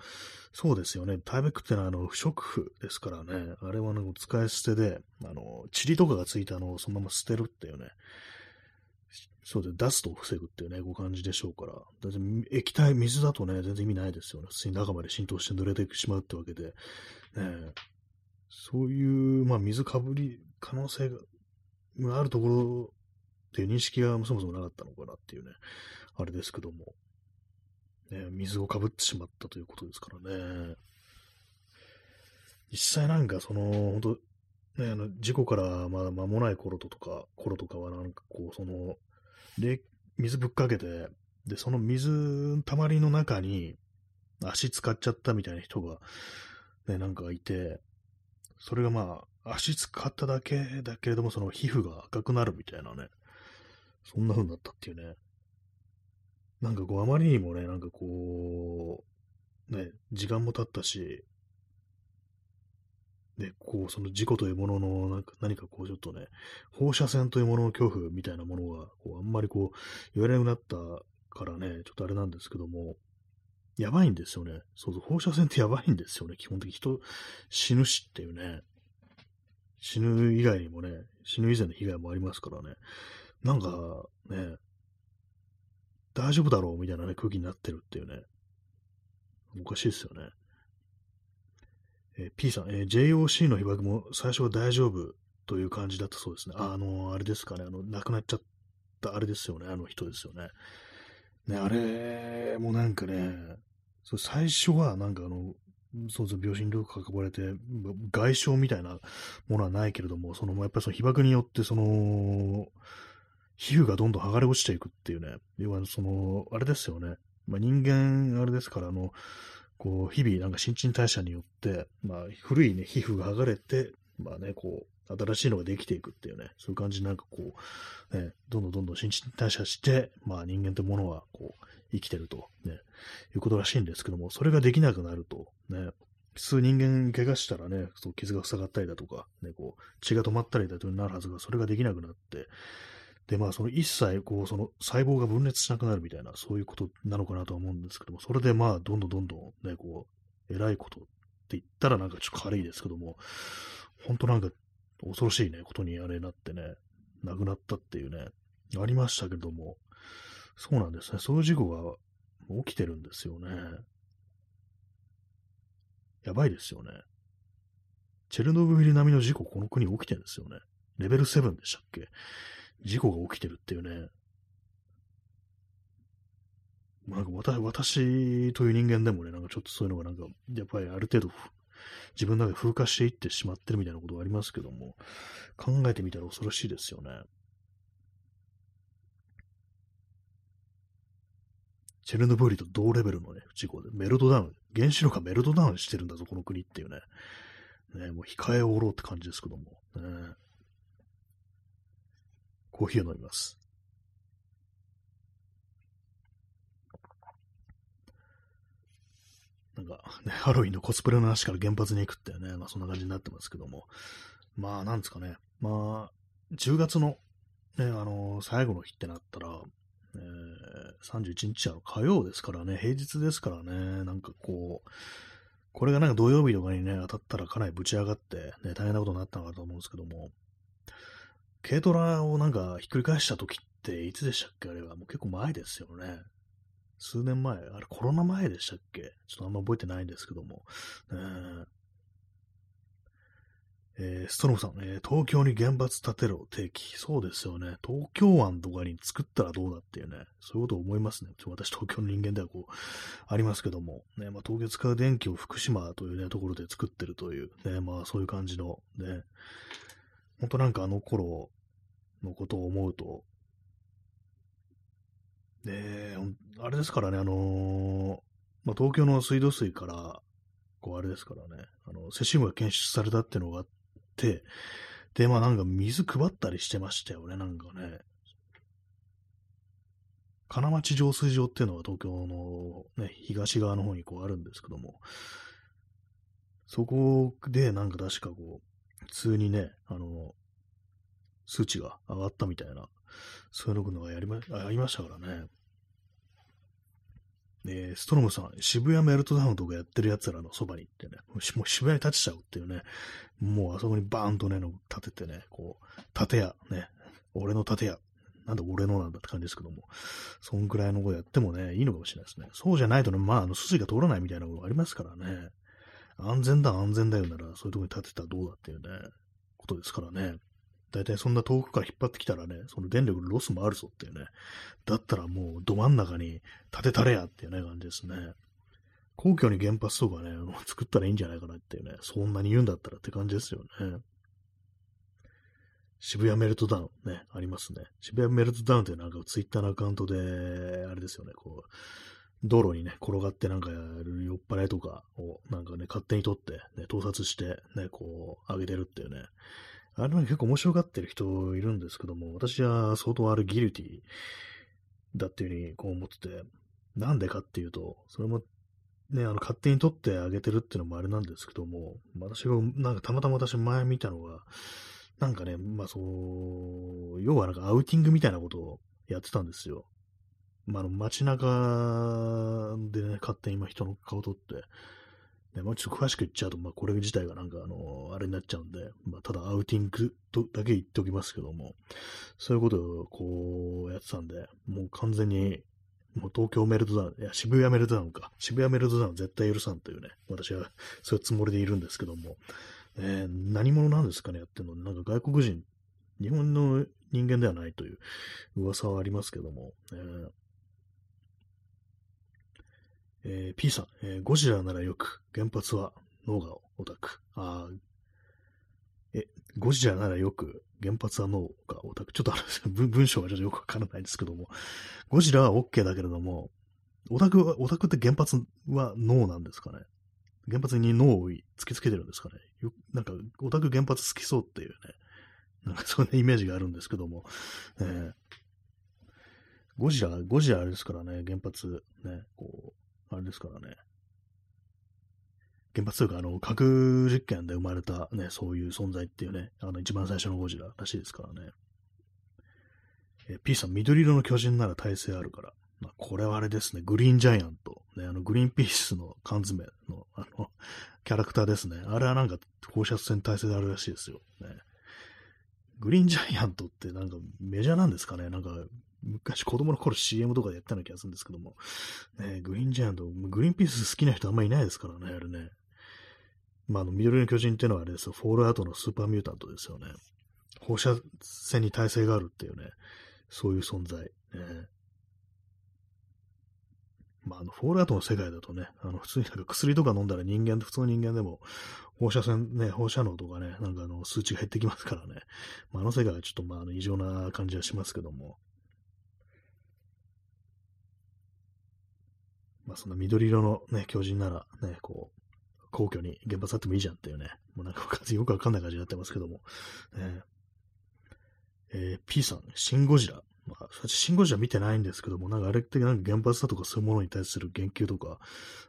そうですよね。タイベックってのは、あの、不織布ですからね。あれは、なんか使い捨てで、あの、塵とかがついたのをそのまま捨てるっていうね。そうで、出すと防ぐっていうね、ご感じでしょうから。だって液体、水だとね、全然意味ないですよね。普通に中まで浸透して濡れてしまうってわけで。ね、そういう、まあ、水かぶり可能性があるところっていう認識がそもそもなかったのかなっていうね、あれですけども。ね、水をかぶってしまったということですからね。実際なんかその、本当ね、あの、事故からまだ間もない頃とか、頃とかはなんかこう、その、で、水ぶっかけて、で、その水たまりの中に足使っちゃったみたいな人が、ね、なんかいて、それがまあ、足使っただけだけれども、その皮膚が赤くなるみたいなね、そんな風になったっていうね。なんかこう、あまりにもね、なんかこう、ね、時間も経ったし、で、こう、その事故というものの、なんか何かこう、ちょっとね、放射線というものの恐怖みたいなものが、こう、あんまりこう、言われなくなったからね、ちょっとあれなんですけども、やばいんですよね。そうそう、放射線ってやばいんですよね。基本的に人死ぬしっていうね。死ぬ以外にもね、死ぬ以前の被害もありますからね。なんかね、大丈夫だろうみたいなね、空気になってるっていうね。おかしいですよね。えー、P さん、えー、JOC の被爆も最初は大丈夫という感じだったそうですね。あ、あのー、あれですかね、あの、亡くなっちゃったあれですよね、あの人ですよね。ね、あれもなんかね、そ最初はなんかあの、そうそう、病死に関われて、外傷みたいなものはないけれども、その、やっぱりその被爆によって、その、皮膚がどんどん剥がれ落ちていくっていうね、要はその、あれですよね。まあ、人間、あれですから、あの、こう、日々、なんか新陳代謝によって、まあ、古いね、皮膚が剥がれて、まあね、こう、新しいのができていくっていうね、そういう感じになんかこう、ね、どんどんどんどん新陳代謝して、まあ人間ってものは、こう、生きてると、ね、いうことらしいんですけども、それができなくなると、ね、普通人間怪我したらね、そう傷が塞がったりだとか、ね、こう、血が止まったりだとかなるはずが、それができなくなって、で、まあ、その一切、こう、その細胞が分裂しなくなるみたいな、そういうことなのかなとは思うんですけども、それでまあ、どんどんどんどんね、こう、偉いことって言ったらなんかちょっと軽いですけども、本当なんか恐ろしいね、ことにあれなってね、亡くなったっていうね、ありましたけども、そうなんですね。そういう事故が起きてるんですよね。やばいですよね。チェルノブイリ並みの事故、この国起きてるんですよね。レベル7でしたっけ？事故が起きてるっていうね。なんか私私という人間でもね、なんかちょっとそういうのがなんか、やっぱりある程度自分の中で風化していってしまってるみたいなことがありますけども、考えてみたら恐ろしいですよね。チェルノブイリと同レベルのね、事故で、メルトダウン、原子力がメルトダウンしてるんだぞ、この国っていうね。ね、もう控えおろうって感じですけども。ね、コーヒーを飲みます。なんか、ね、ハロウィンのコスプレの話から原発に行くってね、まあそんな感じになってますけども。まあ、なんですかね。まあ、10月の、ね、あのー、最後の日ってなったら、えー、31日は火曜ですからね、平日ですからね、なんかこう、これがなんか土曜日とかにね、当たったらかなりぶち上がって、ね、大変なことになったのかと思うんですけども、軽トラをなんかひっくり返した時っていつでしたっけ？あれはもう結構前ですよね。数年前、あれコロナ前でしたっけ？ちょっとあんま覚えてないんですけども。ねえー、ストロムさん、えー、東京に原発建てろ、定期。そうですよね。東京湾とかに作ったらどうだっていうね、そういうこと思いますね。ちょ私、東京の人間ではこう、ありますけども、ね、まあ、東京使う電気を福島というね、ところで作ってるという、ね、まあ、そういう感じの、ね、ほんとなんかあの頃のことを思うと、で、あれですからね、あの、まあ、東京の水道水から、こうあれですからね、あの、セシウムが検出されたっていうのがあって、で、まあなんか水配ったりしてましたよね、なんかね。金町浄水場っていうのは東京のね、東側の方にこうあるんですけども、そこでなんか確かこう、通にね、あの、数値が上がったみたいな、そういうのがやりま、ありましたからね。えー、ストロムさん、渋谷メルトダウンとかやってる奴らのそばに行ってね、もう渋谷に立ちちゃうっていうね、もうあそこにバーンとね、立ててね、こう、建屋、ね、俺の建屋、なんで俺のなんだって感じですけども、そんくらいのことやってもね、いいのかもしれないですね。そうじゃないとね、まあ、あの、筋が通らないみたいなことがありますからね。安全だ、安全だよなら、そういうとこに建てたらどうだっていうね、ことですからね。大体そんな遠くから引っ張ってきたらね、その電力のロスもあるぞっていうね。だったらもうど真ん中に建てたれやっていうね、感じですね。皇居に原発とかね、作ったらいいんじゃないかなっていうね、そんなに言うんだったらって感じですよね。渋谷メルトダウンね、ありますね。渋谷メルトダウンってなんかツイッターのアカウントで、あれですよね、こう、道路にね、転がってなんかやる酔っ払いとかをなんかね、勝手に取って、ね、盗撮して、ね、こう、上げてるっていうね。あれは結構面白がってる人いるんですけども、私は相当あるギルティだっていうふうにこう思ってて、なんでかっていうと、それもね、あの、勝手に取ってあげてるっていうのもあれなんですけども、私が、なんかたまたま私前見たのが、なんかね、まあそう、要はなんかアウティングみたいなことをやってたんですよ。まあ、あの街中でね、勝手に今人の顔を撮って、ね、まあ、ちょっと詳しく言っちゃうと、まあ、これ自体がなんか、あの、あれになっちゃうんで、まあ、ただアウティングとだけ言っておきますけども、そういうことをこうやってたんで、もう完全に、もう東京メルトダウン、いや、渋谷メルトダウンか。渋谷メルトダウン絶対許さんというね、私はそういうつもりでいるんですけども、えー、何者なんですかね、やってるの。なんか外国人、日本の人間ではないという噂はありますけども、えーえー、P さん、えー、ゴジラならよく、原発は脳がオタク。あえ、ゴジラならよく、原発は脳がオタク。ちょっとあの 文章がちょっとよくわからないんですけども、ゴジラは OK だけれども、オタクは、オタクって原発は脳なんですかね。原発に脳を突きつけてるんですかね。よなんか、オタク原発好きそうっていうね、なんかそんなイメージがあるんですけども、えー、ゴジラ、ゴジラあれですからね、原発、ね、こう、あれですからね、原発というか、あの、核実験で生まれたね、そういう存在っていうね、あの、一番最初のゴジラらしいですからね。え P さん、緑色の巨人なら耐性あるから。まあ、これはあれですね、グリーンジャイアント。ね、あの、グリーンピースの缶詰の、あの、キャラクターですね。あれはなんか放射線耐性であるらしいですよ。ね。グリーンジャイアントってなんかメジャーなんですかねなんか、昔子供の頃 CM とかでやったような気がするんですけども。ね、グリーンジャイアント、グリーンピース好きな人あんまりいないですからね、あれね。まあ、あの、緑の巨人っていうのはあれですよ、フォールアウトのスーパーミュータントですよね。放射線に耐性があるっていうね、そういう存在。ね、まあ、あの、フォールアウトの世界だとね、あの、普通になんか薬とか飲んだら人間、普通の人間でも、放射線ね、放射能とかね、なんかあの、数値が減ってきますからね。まあ、あの世界はちょっとまあ、あの、異常な感じはしますけども。まあ、そんな緑色のね、巨人ならね、こう、皇居に原発あってもいいじゃんっていうね、もうなんかよくわかんない感じになってますけども。ね、えー、P さん、シン・ゴジラ。まあ、私、シン・ゴジラ見てないんですけども、なんかあれってなんか原発だとかそういうものに対する言及とか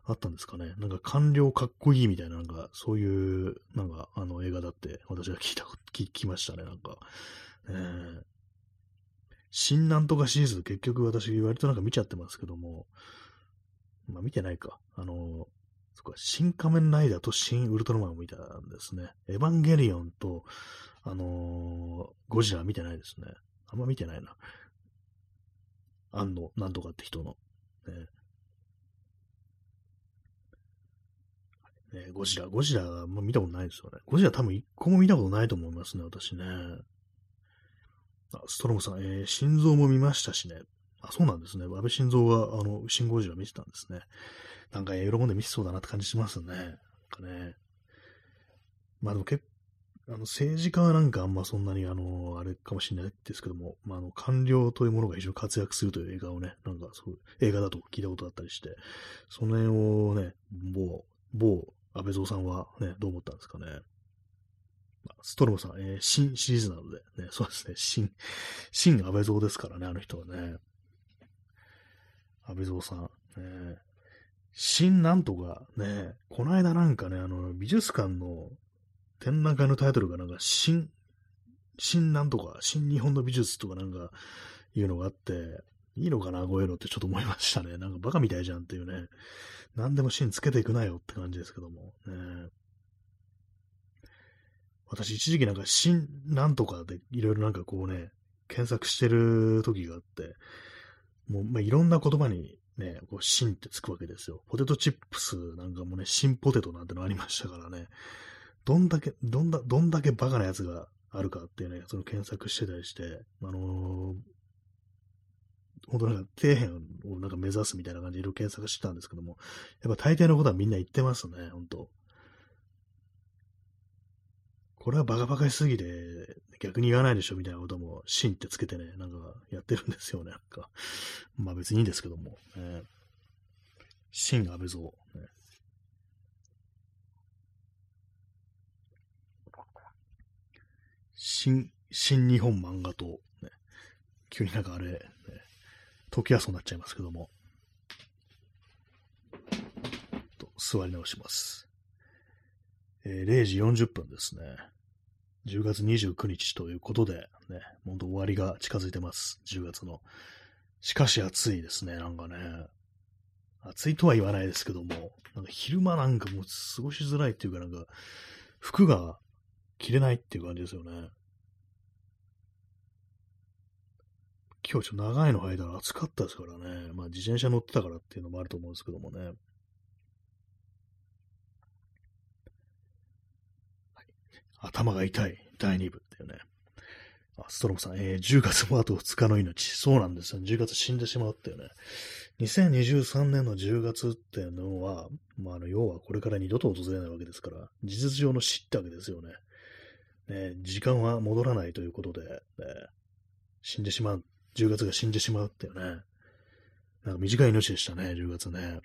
あったんですかね。なんか官僚かっこいいみたいな、なんかそういう、なんかあの映画だって私は聞いた、聞きましたね、なんか。えー、新なんとかシリーズ結局私割となんか見ちゃってますけども、まあ見てないか。あの、そっか、新仮面ライダーと新ウルトラマンを見たんですね。エヴァンゲリオンと、あのー、ゴジラ見てないですね。あんま見てないな。あんの、なんとかって人の。ねね、ゴジラ、ゴジラはもう見たことないですよね。ゴジラ多分一個も見たことないと思いますね、私ね。あ、ストロムさん、えー、心臓も見ましたしね。あ、そうなんですね。安倍晋三は、あの、シンゴジラ見てたんですね。なんか、喜んで見せそうだなって感じしますね。なんかね。まあでも結あの、政治家はなんかあんまそんなに、あの、あれかもしれないですけども、まあ、あの、官僚というものが非常に活躍するという映画をね、なんかそう、映画だと聞いたことがあったりして、その辺をね、某、某安倍蔵さんはね、どう思ったんですかね。ストロムさん、えー、新シリーズなので、ね、そうですね、新、新安倍蔵ですからね、あの人はね。安倍蔵さん、ね、新なんとかね、この間なんかね、あの、美術館の展覧会のタイトルがなんか、新、新なんとか、新日本の美術とかなんか、いうのがあって、いいのかな、こういうのってちょっと思いましたね。なんかバカみたいじゃんっていうね。何でも芯つけていくなよって感じですけども。ね、私一時期なんか新なんとかでいろいろなんかこうね、検索してる時があって、もう、まあ、いろんな言葉にね、こう、芯ってつくわけですよ。ポテトチップスなんかもね、新ポテトなんてのありましたからね。どんだけ、どんだ、どんだけバカなやつがあるかっていうね、その検索してたりして、あのー、本当なんか底辺をなんか目指すみたいな感じでいろいろ検索してたんですけども、やっぱ大抵のことはみんな言ってますね、本当これはバカバカしすぎて、逆に言わないでしょみたいなことも、芯ってつけてね、なんかやってるんですよね、なんか。まあ別にいいんですけども。ね、芯安倍蔵、ね。新、新日本漫画党、ね、急になんかあれ、ね、時はそうなっちゃいますけども、と座り直します。えー、0時40分ですね。10月29日ということで、ね、本当終わりが近づいてます。10月の。しかし暑いですね、なんかね。暑いとは言わないですけども、なんか昼間なんかもう過ごしづらいっていうか、なんか、服が着れないっていう感じですよね。今日ちょっと長いの履いたら暑かったですからね。まあ自転車乗ってたからっていうのもあると思うんですけどもね。はい、頭が痛い第2部っていうね。あ、ストロムさん、えー、10月もあと2日の命。そうなんですよ。10月死んでしまうっていうね。2023年の10月っていうのは、まあ、あの、要はこれから二度と訪れないわけですから、事実上の死ってわけですよね。ね、時間は戻らないということで、ね、死んでしまう10月が死んでしまうっていうね。なんか短い命でしたね、10月ね。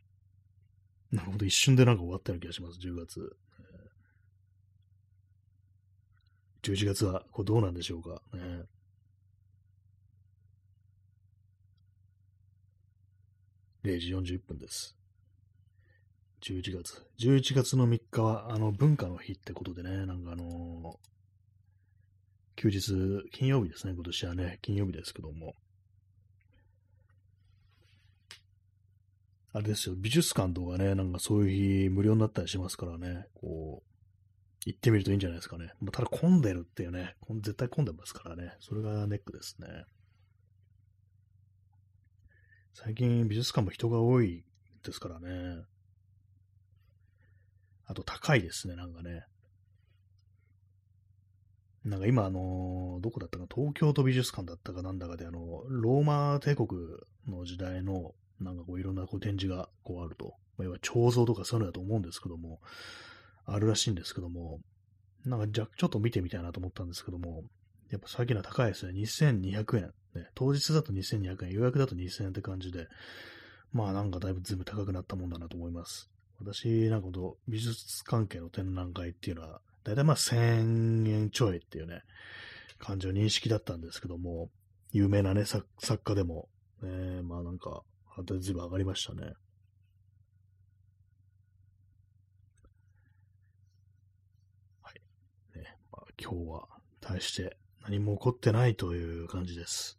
なるほど、一瞬でなんか終わったような気がします、10月。11月はこれどうなんでしょうか。ね、0時41分です。11月。11月の3日は、あの、文化の日ってことでね、なんかあのー、休日、金曜日ですね、今年はね、金曜日ですけども。あれですよ、美術館とかね、なんかそういう日無料になったりしますからね、こう、行ってみるといいんじゃないですかね。まあ、ただ混んでるっていうね、絶対混んでますからね、それがネックですね。最近美術館も人が多いですからね。あと高いですね、なんかね。なんか今、あの、どこだったか、東京都美術館だったかなんだかで、あの、ローマ帝国の時代の、なんかこういろんなこう展示がこうあると。まあ、要は彫像とかそういうのだと思うんですけども、あるらしいんですけども、なんかじゃちょっと見てみたいなと思ったんですけども、やっぱ最近は高いですね。2200円。ね、当日だと2200円、予約だと2000円って感じで、まあなんかだいぶ全部高くなったもんだなと思います。私、なんかこ美術関係の展覧会っていうのは、だいたいまあ1000円ちょいっていうね、感じの認識だったんですけども、有名なね、作家でも、ね、まあなんか、ずいぶ上がりましたね。はい。ね、まあ、今日は、対して何も起こってないという感じです。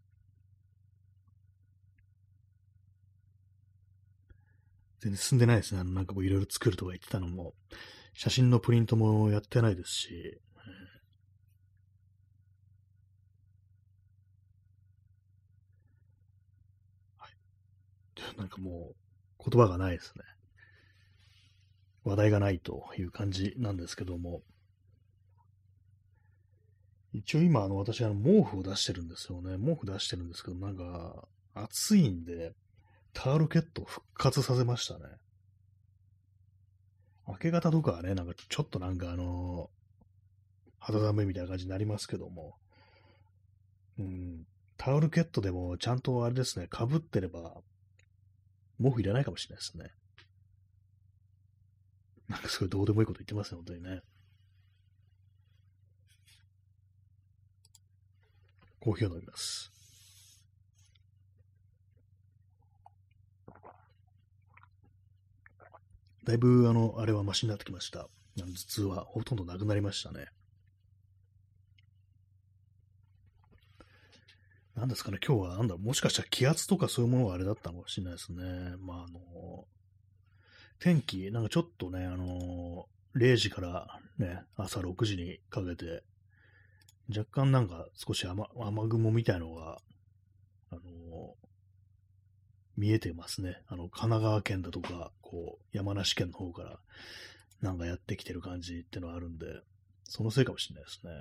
全然進んでないですね。あの、なんかこういろいろ作るとか言ってたのも、写真のプリントもやってないですし、はい。なんかもう、言葉がないですね。話題がないという感じなんですけども、一応今、あの、私、あの、毛布を出してるんですよね。毛布出してるんですけど、なんか、暑いんで、タオルケットを復活させましたね。明け方とかはね、なんかちょっとなんかあの肌寒いみたいな感じになりますけども、うん、タオルケットでもちゃんとあれですね、被ってれば、毛布いらないかもしれないですね。なんかすごいどうでもいいこと言ってますね、本当にね。コーヒーを飲みます。だいぶ、あの、あれはマシになってきました。頭痛はほとんどなくなりましたね。なんですかね、今日は、なんだ、もしかしたら気圧とかそういうものがあれだったのかもしれないですね。まあ、あの、天気、なんかちょっとね、あの、0時からね、朝6時にかけて、若干なんか少し雨雨雲みたいのが、あの、見えてますね。あの、神奈川県だとか、こう、山梨県の方から、なんかやってきてる感じってのはあるんで、そのせいかもしれないですね。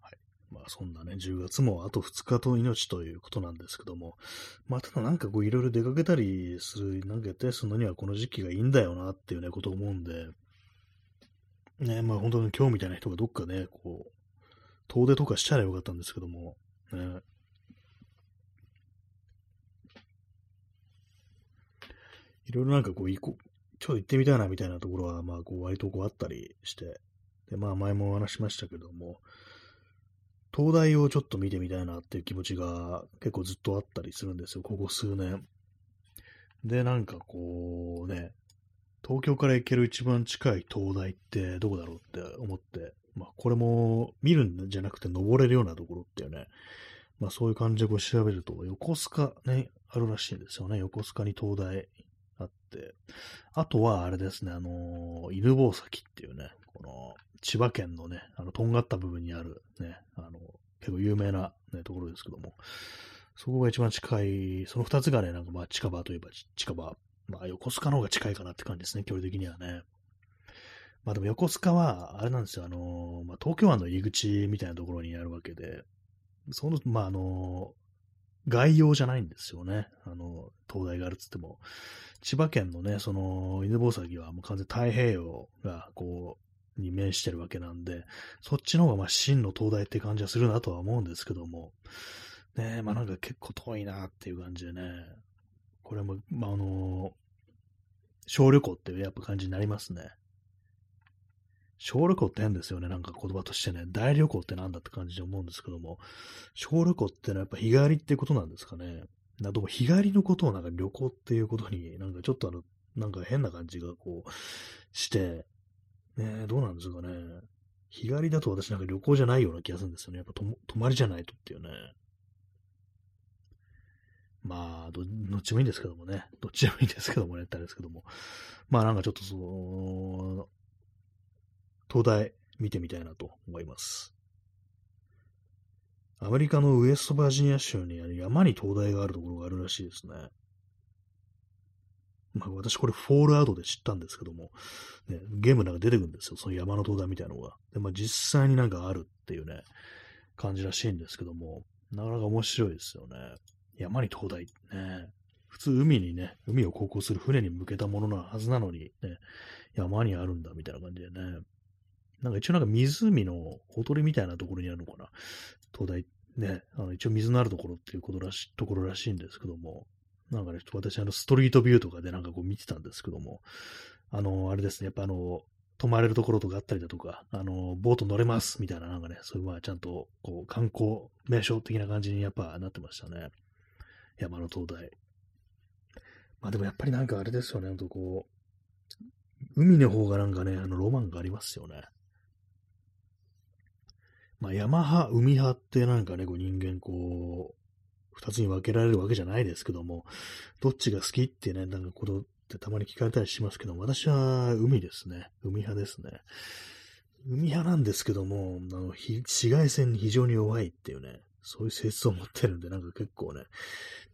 はい。まあ、そんなね、10月もあと2日と命ということなんですけども、まあ、ただなんかこう、いろいろ出かけたりする、なんかやったりするのにはこの時期がいいんだよなっていうね、ことを思うんで、ね、まあ本当に今日みたいな人がどっかね、こう、遠出とかしちゃえばよかったんですけども、ね。いろいろなんかこう、行こう、ちょっと行ってみたいなみたいなところは、まあ、こう、割とこうあったりして、で、まあ、前もお話しましたけども、東大をちょっと見てみたいなっていう気持ちが結構ずっとあったりするんですよ、ここ数年。で、なんかこうね、東京から行ける一番近い東大ってどこだろうって思ってまあ、これも見るんじゃなくて登れるようなところっていうね、まあそういう感じでこう調べると、横須賀ね、あるらしいんですよね。横須賀に東大あって。あとはあれですね、あのー、犬吠埼っていうね、この千葉県のね、あの、とんがった部分にあるね、あの、結構有名な、ね、ところですけども、そこが一番近い、その二つがね、なんかまあ近場といえば近場、まあ横須賀の方が近いかなって感じですね、距離的にはね。まあでも横須賀は、あれなんですよ、あの、まあ、東京湾の入り口みたいなところにあるわけで、その、まああのー、概要じゃないんですよね。あの、東大があるっつっても。千葉県のね、その、犬吠埼はもう完全太平洋が、こう、に面してるわけなんで、そっちの方がまあ真の東大って感じはするなとは思うんですけども、ねまあなんか結構遠いなっていう感じでね、これも、まああの小旅行っていうやっぱ感じになりますね。小旅行って変ですよね。なんか言葉としてね。大旅行ってなんだって感じで思うんですけども。小旅行ってのはやっぱ日帰りってことなんですかね。なども日帰りのことをなんか旅行っていうことになんかちょっとあの、なんか変な感じがこうして、ねどうなんですかね。日帰りだと私なんか旅行じゃないような気がするんですよね。やっぱ泊まりじゃないとっていうね。まあど、どっちもいいんですけどもね。どっちでもいいんですけどもね、ってあれですけども。まあなんかちょっとその、東大見てみたいなと思います。アメリカのウエストバージニア州に山に灯台があるところがあるらしいですね。まあ私これフォールアウトで知ったんですけども、ね、ゲームなんか出てくるんですよ。その山の灯台みたいなのが。で、まあ実際になんかあるっていうね、感じらしいんですけども、なかなか面白いですよね。山に灯台ね。普通海にね、海を航行する船に向けたものなはずなのに、ね、山にあるんだみたいな感じでね。なんか一応なんか湖のほとりみたいなところにあるのかな。灯台ね、あの一応水のあるところっていうことらしところらしいんですけども、なんかね、私あのストリートビューとかでなんかこう見てたんですけども、あの、あれですね、やっぱあの、泊まれるところとかあったりだとか、あの、ボート乗れますみたいな、なんかね、そういうまあちゃんと、こう、観光名所的な感じにやっぱなってましたね。山の灯台。まあでもやっぱりなんかあれですよね、ほんとこう、海の方がなんかね、あの、ロマンがありますよね。まあ、山派、海派ってなんかね、こう人間こう、二つに分けられるわけじゃないですけども、どっちが好きってね、なんかことってたまに聞かれたりしますけど、私は海ですね。海派ですね。海派なんですけども、あの、紫外線に非常に弱いっていうね、そういう性質を持ってるんで、なんか結構ね、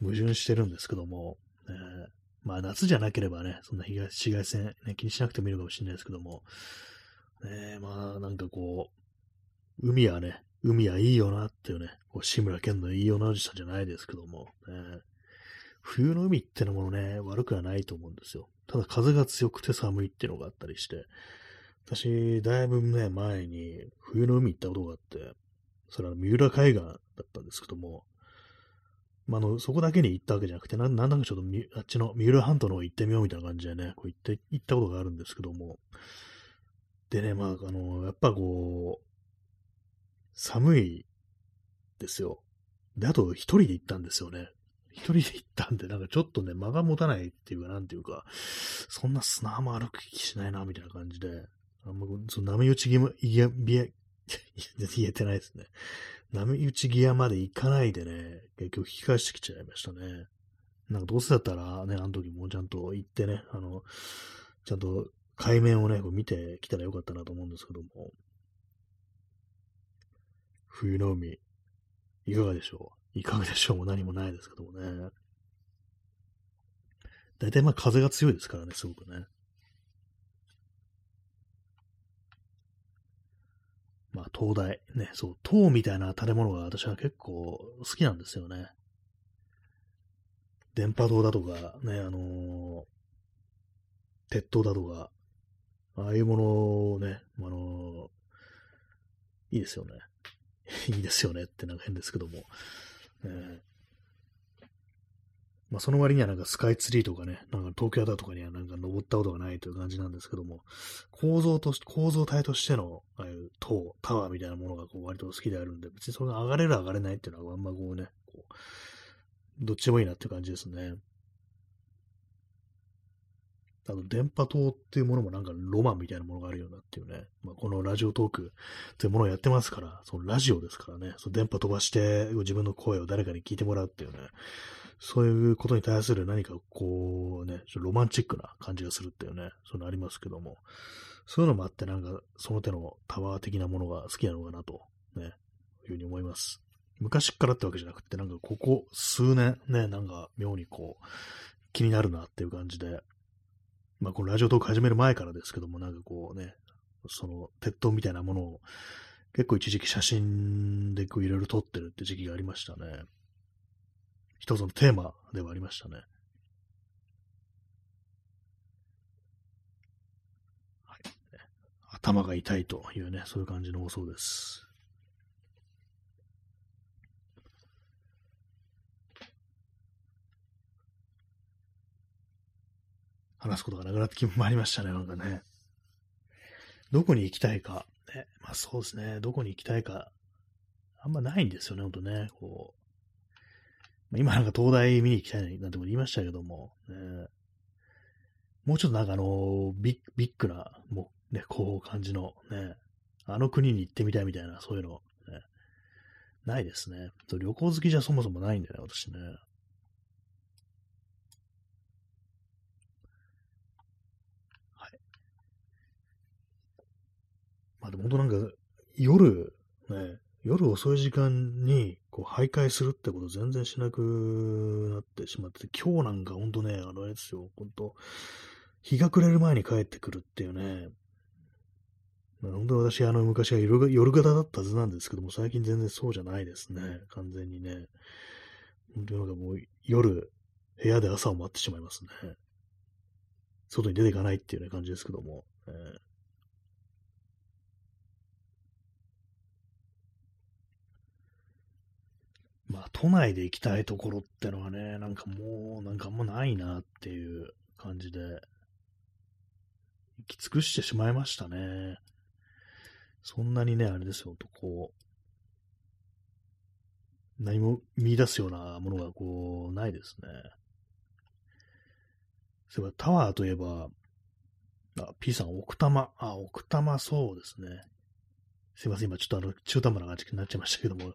矛盾してるんですけども、えー、まあ夏じゃなければね、そんな紫外線、ね、気にしなくてもいいのかもしれないですけども、ね、まあなんかこう、海はね、海はいいよなっていうね、こう志村けんのいいよなおじさんじゃないですけども、ね、冬の海ってのもね、悪くはないと思うんですよ。ただ風が強くて寒いっていうのがあったりして、私、だいぶね、前に冬の海行ったことがあって、それは三浦海岸だったんですけども、まあ、の、そこだけに行ったわけじゃなくて、なんだかちょっとあっちの三浦半島の方行ってみようみたいな感じでね、こう行って、行ったことがあるんですけども、でね、まあ、あの、やっぱこう、寒いですよ。で、あと一人で行ったんですよね。一人で行ったんで、なんかちょっとね、間が持たないっていうか、なんていうか、そんな砂浜歩く気しないな、みたいな感じで、あんま、その波打ち際、いや、びや、言えてないですね。波打ち際まで行かないでね、結局引き返してきちゃいましたね。なんかどうせだったらね、あの時もちゃんと行ってね、あの、ちゃんと海面をね、こう見てきたらよかったなと思うんですけども、冬の海、いかがでしょう？いかがでしょうもう何もないですけどもね。大体まあ風が強いですからね、すごくね。まあ、灯台。ね、そう、塔みたいな建物が私は結構好きなんですよね。電波塔だとか、ね、あのー、鉄塔だとか、ああいうものをね、あのー、いいですよね。いいですよねってなんか変ですけども。えー、まあ、その割にはなんかスカイツリーとかね、なんか東京タワーとかにはなんか登ったことがないという感じなんですけども、構造とし、構造体としての、ああいう塔、タワーみたいなものがこう割と好きであるんで、別にそれが上がれる上がれないっていうのはあんまこうね、こう、どっちもいいなっていう感じですね。あの、電波塔っていうものもなんかロマンみたいなものがあるようなっていうね。まあ、このラジオトークっていうものをやってますから、そのラジオですからね、その電波飛ばして自分の声を誰かに聞いてもらうっていうね、そういうことに対する何かこうね、ロマンチックな感じがするっていうね、そういうのありますけども、そういうのもあってなんかその手のタワー的なものが好きなのかなと、ね、いうふうに思います。昔からってわけじゃなくて、なんかここ数年ね、なんか妙にこう、気になるなっていう感じで、まあこのラジオトーク始める前からですけども、なんかこうね、その鉄塔みたいなものを結構一時期写真でこういろいろ撮ってるって時期がありましたね。一つのテーマではありましたね。はい、頭が痛いというね、そういう感じの放送です。話すことがなくなってきまいりましたね、なんかね。どこに行きたいか。ね、まあそうですね、どこに行きたいか。あんまないんですよね、ほんとね。こう。ま、今なんか東大見に行きたいなんても言いましたけども、ね、もうちょっとなんかあの、ビッビッグな、もうね、こう感じのね、あの国に行ってみたいみたいな、そういうの、ね、ないですね。旅行好きじゃそもそもないんだよね、私ね。まあでも本当なんか、夜、ね、夜遅い時間に、こう、徘徊するってこと全然しなくなってしまって、て今日なんか本当ね、あの、あれですよ、本当日が暮れる前に帰ってくるっていうね、まあ、本当私、あの、昔は夜夜型だったはずなんですけども、最近全然そうじゃないですね、完全にね。本当になんかもう、夜、部屋で朝を待ってしまいますね。外に出ていかないっていうね、感じですけども。えーまあ、都内で行きたいところってのはね、なんかもう、なんかあんまないなっていう感じで、行き尽くしてしまいましたね。そんなにね、あれですよ、とこう、何も見出すようなものがこう、ないですね。そういえば、タワーといえば、あ、P さん、奥多摩。あ、奥多摩そうですね。すいません、今ちょっとあの、中途半端な感じになっちゃいましたけども、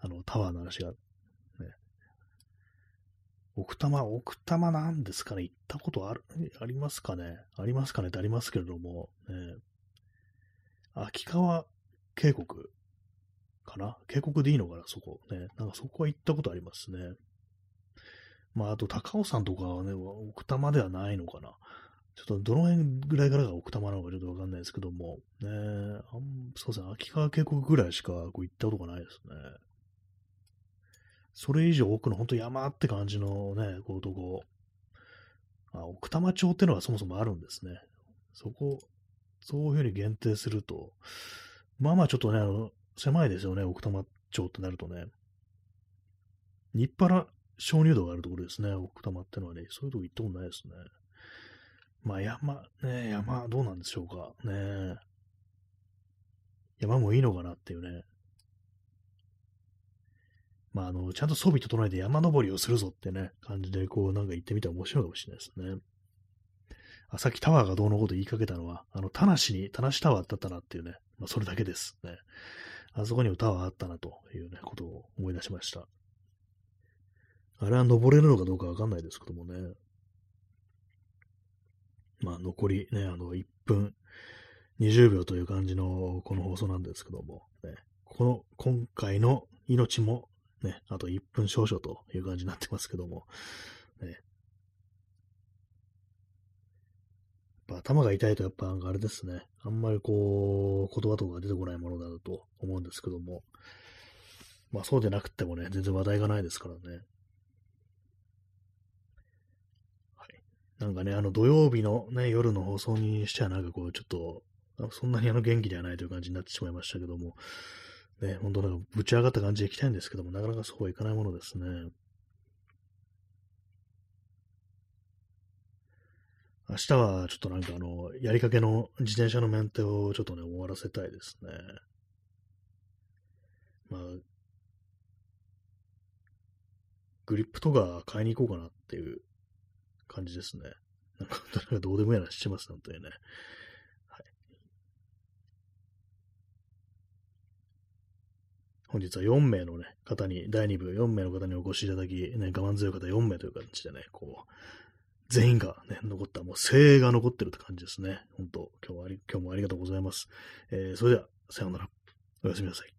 あの、タワーの話が、ね。奥多摩、奥多摩なんですかね行ったことある、ありますかねありますかねってありますけれども、ね、秋川渓谷かな？渓谷でいいのかな？そこ。ね。なんかそこは行ったことありますね。まあ、あと高尾山とかはね、奥多摩ではないのかな。ちょっとどの辺ぐらいからが奥多摩なのかちょっとわかんないですけども、ね、あんそうですね、秋川渓谷ぐらいしかこう行ったことがないですね。それ以上奥の本当山って感じのね、こうとこ、あ、奥多摩町ってのはそもそもあるんですね。そこ、そういうふうに限定すると、まあまあちょっとね、あの、狭いですよね、奥多摩町ってなるとね。日原鍾乳洞があるところですね、奥多摩ってのはね、そういうとこ行ったことないですね。まあ山、ね、山、どうなんでしょうか。ね山もいいのかなっていうね。まあ、あの、ちゃんと装備整えて山登りをするぞってね、感じで、こう、なんか行ってみたら面白いかもしれないですね。あ、さっきタワーがどうのこと言いかけたのは、あの、田無に、田無タワーだったなっていうね、まあ、それだけですね。あそこにもタワーあったなというね、ことを思い出しました。あれは登れるのかどうかわかんないですけどもね。まあ、残りね、あの、1分20秒という感じのこの放送なんですけども、ね、この、今回の命もね、あと1分少々という感じになってますけども、ね、頭が痛いとやっぱあれですね、あんまりこう、言葉とか出てこないものだと思うんですけども、まあそうでなくてもね、全然話題がないですからね。なんかね、あの土曜日のね、夜の放送にしてはなんかこう、ちょっと、そんなにあの元気ではないという感じになってしまいましたけども、ね、本当なんかぶち上がった感じで行きたいんですけども、なかなかそうはいかないものですね。明日はちょっとなんかあの、やりかけの自転車のメンテをちょっとね、終わらせたいですね。まあ、グリップとか買いに行こうかなっていう感じですね。なんか、どうでもいい話してます、本当にね。はい。本日は4名のね、方に、第2部4名の方にお越しいただき、ね、我慢強い方4名という形でね、こう、全員がね、残った、もう精鋭が残ってるって感じですね。本当今日はあり、今日もありがとうございます。えー、それでは、さようなら。おやすみなさい。